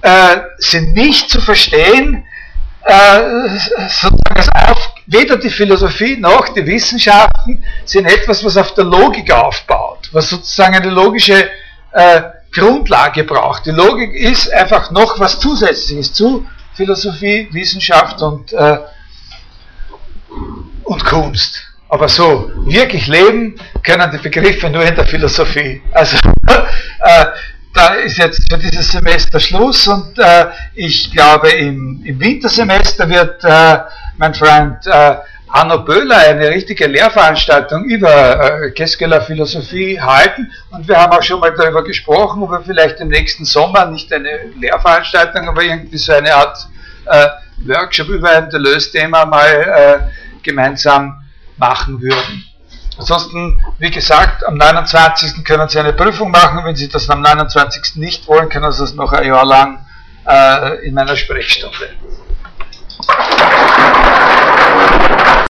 äh, sind nicht zu verstehen, äh, sozusagen auf, weder die Philosophie noch die Wissenschaften sind etwas, was auf der Logik aufbaut, was sozusagen eine logische äh, Grundlage braucht. Die Logik ist einfach noch was Zusätzliches zu Philosophie, Wissenschaft und, äh, und Kunst. Aber so wirklich leben können die Begriffe nur in der Philosophie. Also äh, da ist jetzt für dieses Semester Schluss und äh, ich glaube im, im Wintersemester wird äh, mein Freund äh, Arno Böhler eine richtige Lehrveranstaltung über äh, Keskeler Philosophie halten und wir haben auch schon mal darüber gesprochen, ob wir vielleicht im nächsten Sommer nicht eine Lehrveranstaltung, aber irgendwie so eine Art äh, Workshop über ein Deleuze-Thema mal äh, gemeinsam machen würden. Ansonsten, wie gesagt, am 29. können Sie eine Prüfung machen. Wenn Sie das am 29. nicht wollen, können Sie das noch ein Jahr lang äh, in meiner Sprechstunde.